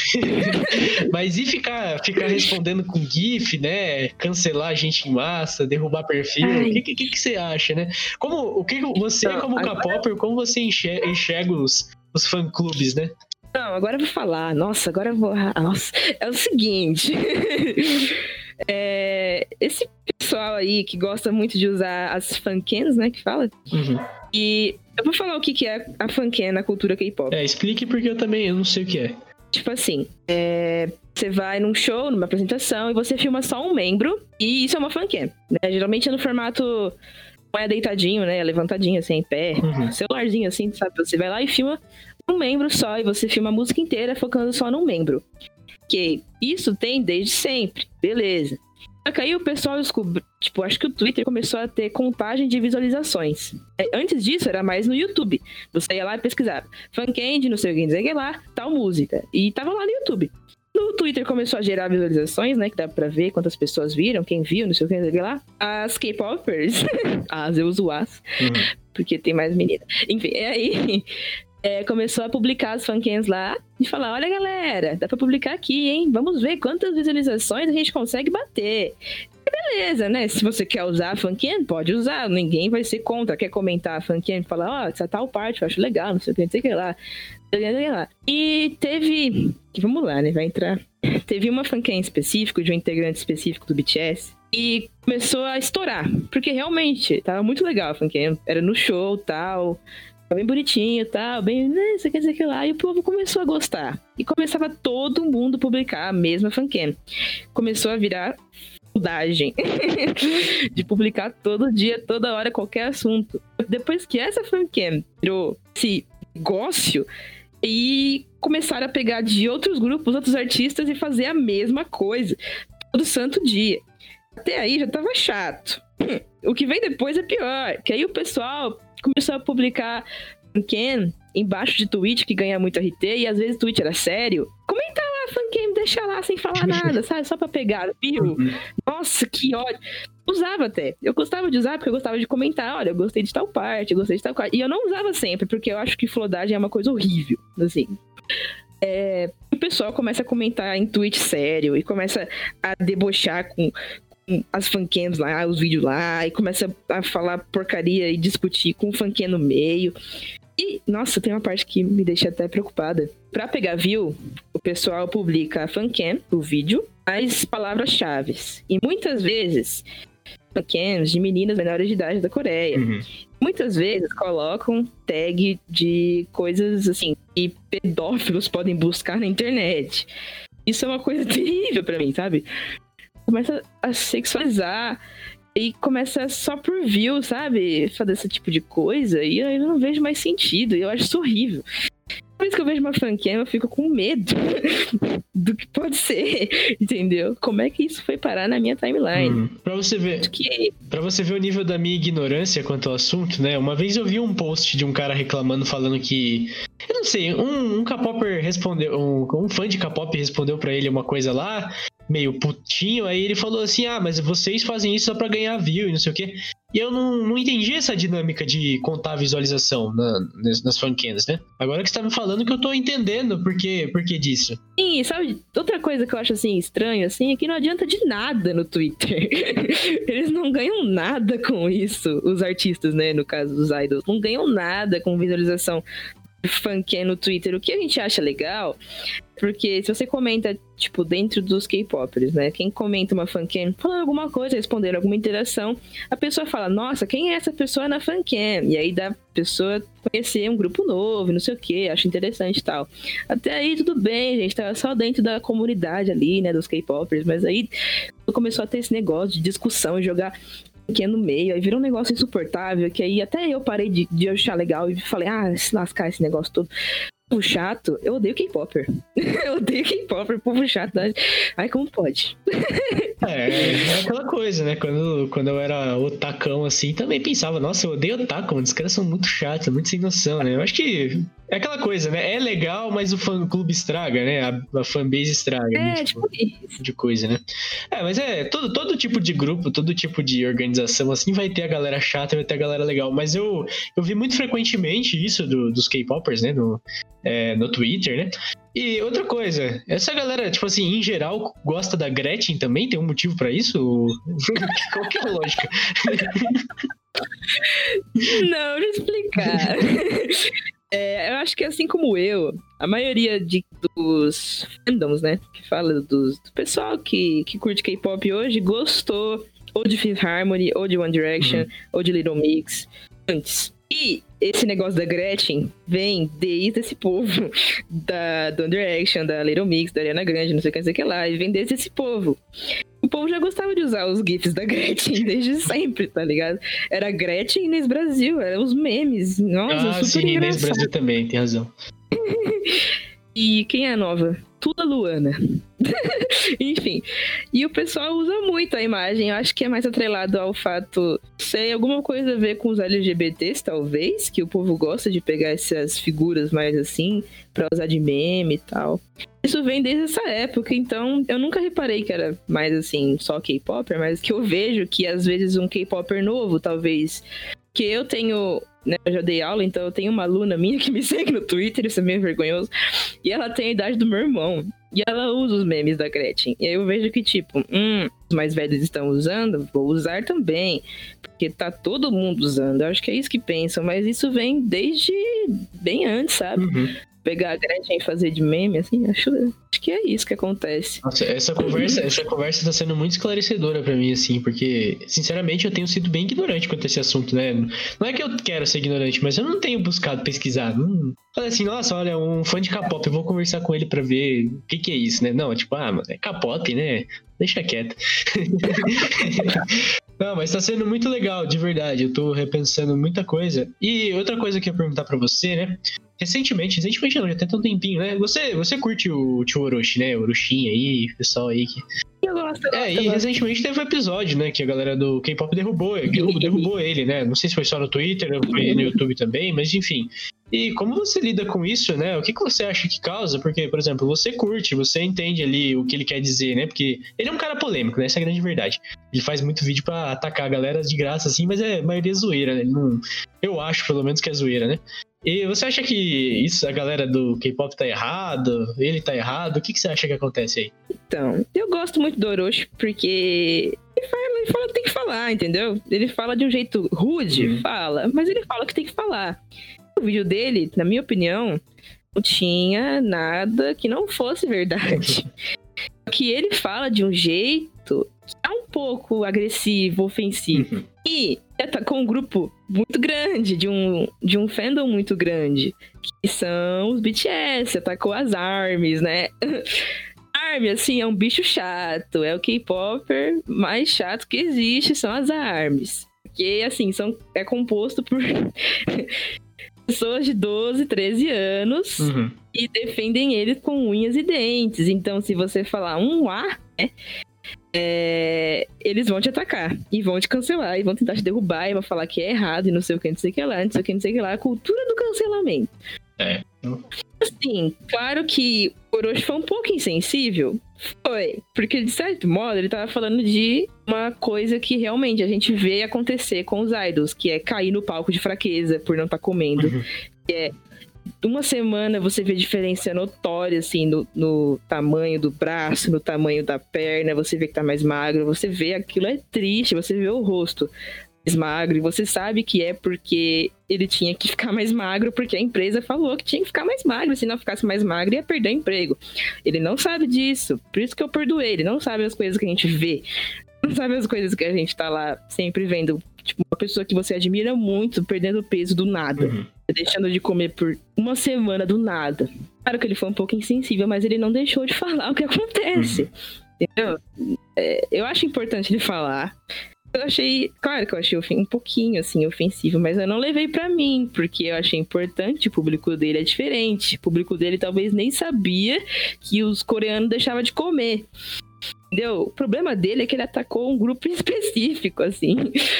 Speaker 1: <laughs> mas e ficar, ficar respondendo com GIF, né? Cancelar a gente em massa, derrubar perfil, o que, que, que, você acha, né? Como, o que você, então, como agora... K-Popper, como você enxerga, enxerga os, os fã-clubes, né?
Speaker 2: Não, agora eu vou falar. Nossa, agora eu vou. Ah, nossa, é o seguinte. <laughs> é, esse pessoal aí que gosta muito de usar as fancans, né? Que fala.
Speaker 1: Uhum.
Speaker 2: E eu vou falar o que, que é a fancan na cultura K-pop.
Speaker 1: É, explique porque eu também eu não sei o que é.
Speaker 2: Tipo assim, é, você vai num show, numa apresentação, e você filma só um membro, e isso é uma fancan. Né? Geralmente é no formato não é deitadinho, né? É levantadinho, assim, em pé. Uhum. Celularzinho, assim, sabe? Você vai lá e filma um membro só e você filma a música inteira focando só num membro. Que isso tem desde sempre, beleza. Só que aí o pessoal descobriu, tipo, acho que o Twitter começou a ter contagem de visualizações. É, antes disso era mais no YouTube. Você ia lá e pesquisava, Funkend, não sei o que dizer lá, tal música. E tava lá no YouTube. No Twitter começou a gerar visualizações, né? Que dá pra ver quantas pessoas viram, quem viu, não sei o que, dizer lá. As K-popers, <laughs> as eu uso as, uhum. porque tem mais menina. Enfim, é aí é, começou a publicar as fancams lá e falar: olha, galera, dá pra publicar aqui, hein? Vamos ver quantas visualizações a gente consegue bater. E beleza, né? Se você quer usar a fancam, pode usar, ninguém vai ser contra. Quer comentar a fancam e falar: ó, oh, essa tal parte eu acho legal, não sei o que, não sei o que lá. E teve. Vamos lá, né? Vai entrar. Teve uma fancam específico de um integrante específico do BTS e começou a estourar, porque realmente tava muito legal a fancam, era no show tal, bem bonitinho e tal, bem, né, isso quer dizer que lá, e o povo começou a gostar. E começava todo mundo publicar a mesma fancam. Começou a virar faculdade <laughs> de publicar todo dia, toda hora, qualquer assunto. Depois que essa fancam virou esse negócio, e começaram a pegar de outros grupos, outros artistas e fazer a mesma coisa. todo santo dia. Até aí já tava chato. <clears throat> O que vem depois é pior, que aí o pessoal começou a publicar Ken embaixo de tweet que ganha muito RT e às vezes o tweet era sério. Comenta lá, fancam, deixa lá sem falar <laughs> nada, sabe? Só pra pegar, viu?
Speaker 1: Uhum.
Speaker 2: Nossa, que ódio. Usava até. Eu gostava de usar porque eu gostava de comentar. Olha, eu gostei de tal parte, eu gostei de tal parte. E eu não usava sempre, porque eu acho que flodagem é uma coisa horrível, assim. É, o pessoal começa a comentar em tweet sério e começa a debochar com, as fancams lá, os vídeos lá, e começa a falar porcaria e discutir com o fanquinha no meio. E, nossa, tem uma parte que me deixa até preocupada. Pra pegar view, o pessoal publica a fancam, o vídeo, as palavras-chave. E muitas vezes, fancams de meninas menores de idade da Coreia.
Speaker 1: Uhum.
Speaker 2: Muitas vezes colocam tag de coisas assim que pedófilos podem buscar na internet. Isso é uma coisa <laughs> terrível para mim, sabe? Começa a sexualizar e começa só por view, sabe? Fazer esse tipo de coisa. E aí eu não vejo mais sentido. E eu acho isso horrível. Toda vez que eu vejo uma fancam, eu fico com medo <laughs> do que pode ser, <laughs> entendeu? Como é que isso foi parar na minha timeline?
Speaker 1: Hum. Pra você ver.
Speaker 2: Que...
Speaker 1: Pra você ver o nível da minha ignorância quanto ao assunto, né? Uma vez eu vi um post de um cara reclamando, falando que. Eu não sei, um, um K-Popper respondeu. Um, um fã de K-pop respondeu para ele uma coisa lá meio putinho, aí ele falou assim: ah, mas vocês fazem isso só pra ganhar view e não sei o quê. E eu não, não entendi essa dinâmica de contar visualização na, nas, nas fancams, né? Agora que você tá me falando que eu tô entendendo por que, por que disso.
Speaker 2: Sim, sabe, outra coisa que eu acho assim estranho, assim, é que não adianta de nada no Twitter. <laughs> Eles não ganham nada com isso, os artistas, né? No caso dos idols. Não ganham nada com visualização funk no Twitter. O que a gente acha legal, porque se você comenta, tipo, dentro dos K-popers, né? Quem comenta uma fancam falando alguma coisa, respondendo alguma interação, a pessoa fala, nossa, quem é essa pessoa na fancam? E aí dá a pessoa conhecer um grupo novo, não sei o que, acho interessante e tal. Até aí tudo bem, gente, tava só dentro da comunidade ali, né, dos K-popers, mas aí começou a ter esse negócio de discussão, jogar que é meio, aí virou um negócio insuportável, que aí até eu parei de, de achar legal e falei, ah, se lascar esse negócio todo. Povo chato, eu odeio K-Popper. <laughs> eu odeio K-Popper, povo chato. Ai, como pode?
Speaker 1: é, é aquela coisa, né? Quando, quando eu era otacão assim, também pensava, nossa, eu odeio otaku, mano. Os caras são muito chatos, muito sem noção, né? Eu acho que é aquela coisa, né? É legal, mas o fã-clube estraga, né? A, a fanbase estraga.
Speaker 2: É,
Speaker 1: né?
Speaker 2: tipo, isso.
Speaker 1: De coisa, né? É, mas é, todo, todo tipo de grupo, todo tipo de organização, assim, vai ter a galera chata, vai ter a galera legal. Mas eu, eu vi muito frequentemente isso do, dos K-Popers, né? No, é, no Twitter, né? E outra coisa, essa galera, tipo assim, em geral, gosta da Gretchen também? Tem um motivo para isso? <laughs> Qual que é a lógica?
Speaker 2: Não, eu explicar. <laughs> É, eu acho que assim como eu, a maioria de, dos fandoms, né, que fala dos, do pessoal que, que curte K-pop hoje, gostou ou de Fifth Harmony, ou de One Direction, uhum. ou de Little Mix antes. E esse negócio da Gretchen vem desde esse povo <laughs> da do One Direction, da Little Mix, da Ariana Grande, não sei o que, não sei o que lá, e vem desde esse povo o povo já gostava de usar os GIFs da <laughs> Gretchen desde sempre, tá ligado? Era Gretchen e Inês Brasil, eram os memes. Nossa,
Speaker 1: ah,
Speaker 2: super
Speaker 1: sim,
Speaker 2: engraçado.
Speaker 1: Inês Brasil também, tem razão. <laughs>
Speaker 2: e quem é a nova? Tudo a Luana. <laughs> Enfim. E o pessoal usa muito a imagem. Eu acho que é mais atrelado ao fato. Sei, alguma coisa a ver com os LGBTs, talvez. Que o povo gosta de pegar essas figuras mais assim, pra usar de meme e tal. Isso vem desde essa época, então eu nunca reparei que era mais assim, só K-Popper, mas que eu vejo que às vezes um K-Popper novo, talvez. Que eu tenho né, eu já dei aula, então eu tenho uma aluna minha que me <laughs> segue no Twitter, isso é meio vergonhoso. E ela tem a idade do meu irmão. E ela usa os memes da Gretchen. E aí eu vejo que, tipo, hum, os mais velhos estão usando, vou usar também. Porque tá todo mundo usando. Eu acho que é isso que pensam, mas isso vem desde bem antes, sabe? Uhum pegar a Gretchen e fazer de meme, assim, acho, acho que é isso que acontece.
Speaker 1: Nossa, essa conversa, essa conversa tá sendo muito esclarecedora para mim, assim, porque, sinceramente, eu tenho sido bem ignorante quanto a esse assunto, né? Não é que eu quero ser ignorante, mas eu não tenho buscado pesquisar. Não... Falei assim, nossa, olha, um fã de K-pop, eu vou conversar com ele para ver o que, que é isso, né? Não, tipo, ah, mano, é K-pop, né? Deixa quieto. <laughs> Não, mas tá sendo muito legal, de verdade. Eu tô repensando muita coisa. E outra coisa que eu ia perguntar pra você, né? Recentemente, recentemente não, já tem um tempinho, né? Você, você curte o tio Orochi, né? Orochinha aí, pessoal aí que.
Speaker 2: Eu gosto, eu
Speaker 1: É, e
Speaker 2: gosto.
Speaker 1: recentemente teve um episódio, né, que a galera do K-pop derrubou, derrubou, derrubou ele, né? Não sei se foi só no Twitter, ou foi no YouTube também, mas enfim. E como você lida com isso, né? O que, que você acha que causa? Porque, por exemplo, você curte, você entende ali o que ele quer dizer, né? Porque ele é um cara polêmico, né? Essa é a grande verdade. Ele faz muito vídeo pra atacar a galera de graça, assim, mas é a maioria é zoeira, né? Ele não... Eu acho, pelo menos, que é zoeira, né? E você acha que isso, a galera do K-pop tá errado? Ele tá errado? O que, que você acha que acontece aí?
Speaker 2: Então, eu gosto muito do Orochi porque ele fala, ele fala o que tem que falar, entendeu? Ele fala de um jeito rude,
Speaker 1: Uhum.
Speaker 2: fala, mas ele fala o que tem que falar. O vídeo dele, na minha opinião, não tinha nada que não fosse verdade. <laughs> Só que ele fala de um jeito que é um pouco agressivo, ofensivo.
Speaker 1: Uhum.
Speaker 2: E atacou um grupo muito grande, de um, de um fandom muito grande, que são os BTS, atacou as ARMYs, né? <laughs> ARMY, assim, é um bicho chato, é o K-Popper mais chato que existe, são as ARMYs. Porque, assim, são, é composto por <laughs> pessoas de 12, 13 anos
Speaker 1: Uhum.
Speaker 2: e defendem eles com unhas e dentes. Então, se você falar um A, né, é, eles vão te atacar e vão te cancelar e vão tentar te derrubar e vão falar que é errado e não sei o que, não sei o que lá, não sei o que, não sei o que lá. A cultura do cancelamento.
Speaker 1: É.
Speaker 2: Assim, claro que o Orochi foi um pouco insensível. Foi. Porque, de certo modo, ele tava falando de uma coisa que realmente a gente vê acontecer com os idols, que é cair no palco de fraqueza por não estar comendo.
Speaker 1: Uhum.
Speaker 2: Uma semana você vê diferença notória, assim, no, no tamanho do braço, no tamanho da perna, você vê que tá mais magro, você vê aquilo é triste, você vê o rosto mais magro, e você sabe que é porque ele tinha que ficar mais magro, porque a empresa falou que tinha que ficar mais magro, se não ficasse mais magro ia perder o emprego. Ele não sabe disso, por isso que eu perdoei, ele não sabe as coisas que a gente vê, não sabe as coisas que a gente tá lá sempre vendo. Tipo, uma pessoa que você admira muito perdendo peso do nada
Speaker 1: Uhum.
Speaker 2: Deixando de comer por uma semana do nada. Claro que ele foi um pouco insensível, mas ele não deixou de <laughs> falar o que acontece. Entendeu? É, eu acho importante ele falar. Eu achei, claro que eu achei um pouquinho assim ofensivo, mas eu não levei pra mim, porque eu achei importante, o público dele é diferente. O público dele talvez nem sabia que os coreanos deixavam de comer. Entendeu? O problema dele é que ele atacou um grupo <laughs> específico, assim.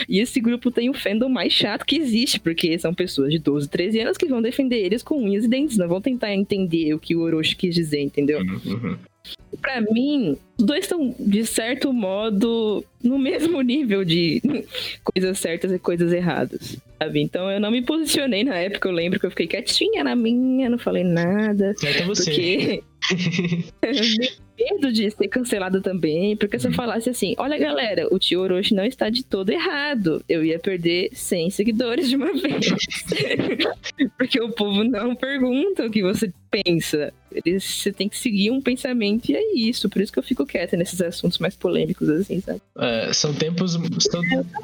Speaker 2: E esse grupo tem o fandom mais chato que existe, porque são pessoas de 12, 13 anos que vão defender eles com unhas e dentes, não vão tentar entender o que o Orochi quis dizer, entendeu?
Speaker 1: Uhum.
Speaker 2: Pra mim, os dois estão, de certo modo, no mesmo nível de <laughs> coisas certas e coisas erradas, sabe? Então eu não me posicionei na época, eu lembro que eu fiquei quietinha na minha, não falei nada.
Speaker 1: Até você.
Speaker 2: Porque <laughs> medo de ser cancelado também, porque se eu falasse assim, olha galera, o tio Orochi não está de todo errado, eu ia perder 100 seguidores de uma <laughs> vez. <laughs> porque o povo não pergunta o que você pensa. Eles, você tem que seguir um pensamento e é isso. Por isso que eu fico quieta nesses assuntos mais polêmicos, assim, sabe?
Speaker 1: É, são tempos são,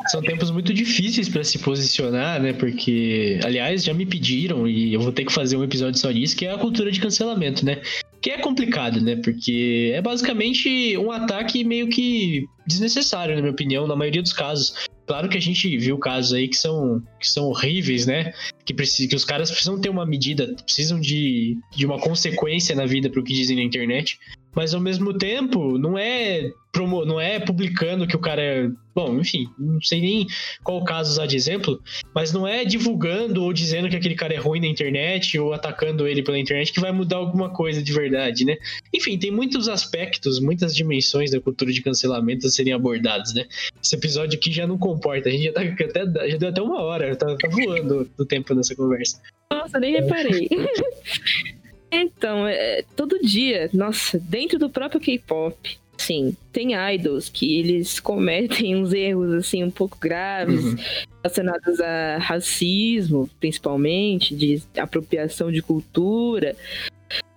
Speaker 1: são tempos muito difíceis pra se posicionar, né? Porque, aliás, já me pediram e eu vou ter que fazer um episódio só disso, que é a cultura de cancelamento, né? Que é complicado, né? Porque é basicamente um ataque meio que desnecessário, na minha opinião, na maioria dos casos. Claro que a gente viu casos aí que são, que são horríveis, né? Que, precisa, que os caras precisam ter uma medida, precisam de, de uma consequência na vida pro que dizem na internet. Mas ao mesmo tempo, não é promo, não é publicando que o cara é. Bom, enfim, não sei nem qual caso usar de exemplo, mas não é divulgando ou dizendo que aquele cara é ruim na internet ou atacando ele pela internet que vai mudar alguma coisa de verdade, né? Enfim, tem muitos aspectos, muitas dimensões da cultura de cancelamento a serem abordados, né? Esse episódio aqui já não comporta, a gente já, tá até, já deu até uma hora, tá, tá voando o tempo nessa conversa.
Speaker 2: Nossa, nem reparei. <laughs> então, é, todo dia, nossa, dentro do próprio K-pop, sim, tem idols que eles cometem uns erros assim um pouco graves
Speaker 1: Uhum.
Speaker 2: relacionados a racismo, principalmente, de apropriação de cultura.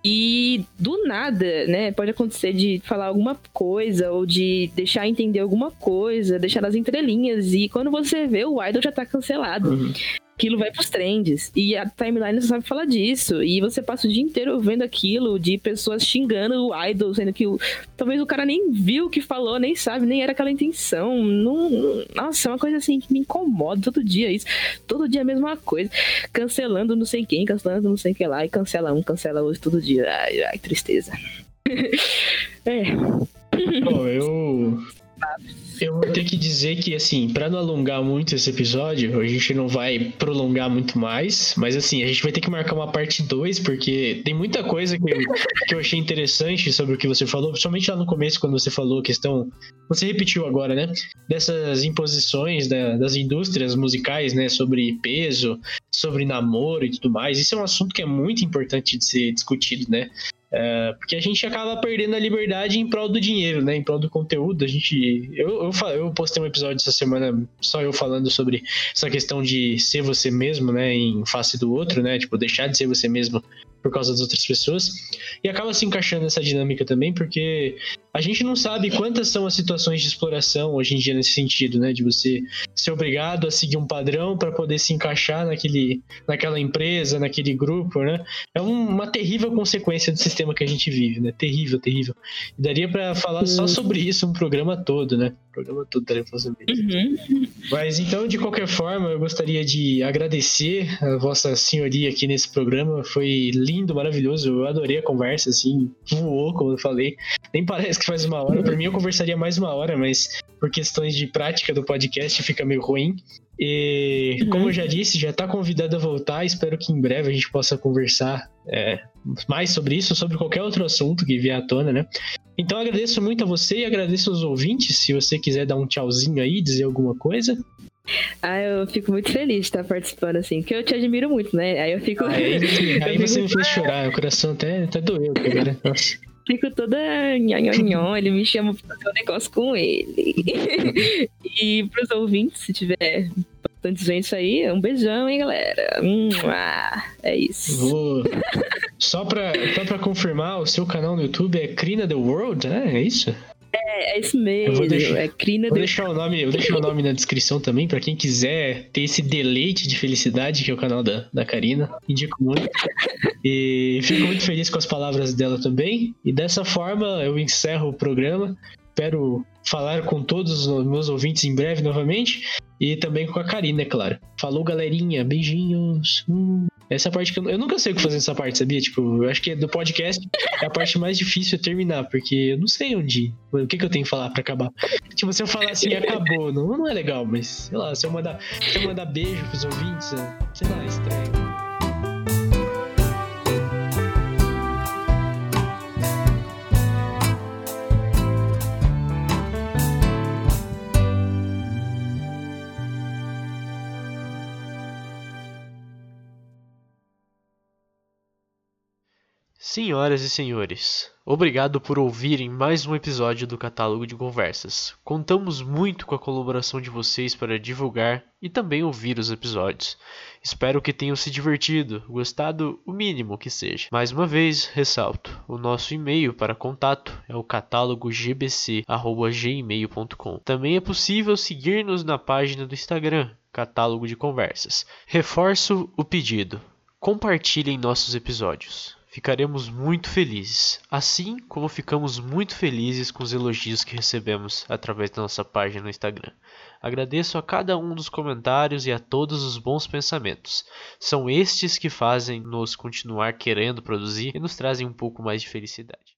Speaker 2: E do nada, né, pode acontecer de falar alguma coisa ou de deixar entender alguma coisa, deixar nas entrelinhas e quando você vê o idol já tá cancelado
Speaker 1: Uhum.
Speaker 2: Aquilo vai pros trends. E a timeline só sabe falar disso. E você passa o dia inteiro vendo aquilo de pessoas xingando o idol, sendo que o, talvez o cara nem viu o que falou, nem sabe, nem era aquela intenção. Não, nossa, é uma coisa assim que me incomoda todo dia isso. Todo dia a mesma coisa. Cancelando não sei quem, cancelando não sei que lá, e cancela um, cancela outro todo dia. Ai, ai, tristeza. <laughs> é.
Speaker 1: Bom, eu. Eu vou ter que dizer que, assim, para não alongar muito esse episódio, a gente não vai prolongar muito mais, mas, assim, a gente vai ter que marcar uma parte 2, porque tem muita coisa que eu, que eu achei interessante sobre o que você falou, principalmente lá no começo, quando você falou a questão. Você repetiu agora, né? Dessas imposições da, das indústrias musicais, né? Sobre peso, sobre namoro e tudo mais. Isso é um assunto que é muito importante de ser discutido, né? É, porque a gente acaba perdendo a liberdade em prol do dinheiro, né? Em prol do conteúdo. A gente. Eu, eu, eu, postei um episódio essa semana só eu falando sobre essa questão de ser você mesmo, né? Em face do outro, né? Tipo, deixar de ser você mesmo por causa das outras pessoas. E acaba se encaixando nessa dinâmica também, porque a gente não sabe quantas são as situações de exploração hoje em dia nesse sentido, né? De você ser obrigado a seguir um padrão para poder se encaixar naquele, naquela empresa, naquele grupo, né? É um, uma terrível consequência do sistema que a gente vive, né? Terrível, terrível. E daria para falar só sobre isso um programa todo, né? Programa todo isso. Uhum. Mas então, de qualquer forma, eu gostaria de agradecer a vossa senhoria aqui nesse programa. Foi lindo, maravilhoso. Eu adorei a conversa, assim, voou, como eu falei. Nem parece que faz uma hora. Por mim, eu conversaria mais uma hora, mas por questões de prática do podcast fica meio ruim. E, uhum. como eu já disse, já está convidado a voltar. Espero que em breve a gente possa conversar é, mais sobre isso, sobre qualquer outro assunto que vier à tona, né? Então agradeço muito a você e agradeço aos ouvintes. Se você quiser dar um tchauzinho aí, dizer alguma coisa.
Speaker 2: Ah, eu fico muito feliz de estar participando, assim, porque eu te admiro muito, né? Aí eu fico.
Speaker 1: Ah, <laughs> aí, aí você me fez <laughs> chorar, o coração até, até doeu, cara. Nossa
Speaker 2: fico toda nhonhonhon, ele me chama pra fazer um negócio com ele. <laughs> e pros ouvintes, se tiver bastante gente aí, um beijão, hein, galera? Hum, ah, é isso.
Speaker 1: Vou... <laughs> Só pra, só pra confirmar, o seu canal no YouTube é Crina The World, né? É isso?
Speaker 2: É, é isso mesmo. vou deixar, é Crina
Speaker 1: vou deixar o nome, Vou deixar o nome na descrição também, pra quem quiser ter esse deleite de felicidade, que é o canal da, da Karina. Indico muito. E fico muito feliz com as palavras dela também. E dessa forma eu encerro o programa. Espero falar com todos os meus ouvintes em breve novamente. E também com a Karina, é claro. Falou, galerinha. Beijinhos. Hum. Essa parte que eu, eu nunca sei o que fazer nessa parte, sabia? Tipo, eu acho que do podcast é a parte mais difícil terminar, porque eu não sei onde. O que, que eu tenho que falar pra acabar. Tipo, se eu falar assim, acabou, não, não é legal, mas sei lá, se eu mandar, se eu mandar beijo pros ouvintes, é, sei lá, é estranho. Senhoras e senhores, obrigado por ouvirem mais um episódio do Catálogo de Conversas. Contamos muito com a colaboração de vocês para divulgar e também ouvir os episódios. Espero que tenham se divertido, gostado o mínimo que seja. Mais uma vez, ressalto: o nosso e-mail para contato é o catálogogbc@gmail.com. Também é possível seguir-nos na página do Instagram, Catálogo de Conversas. Reforço o pedido: compartilhem nossos episódios ficaremos muito felizes, assim como ficamos muito felizes com os elogios que recebemos através da nossa página no Instagram. Agradeço a cada um dos comentários e a todos os bons pensamentos. São estes que fazem nos continuar querendo produzir e nos trazem um pouco mais de felicidade.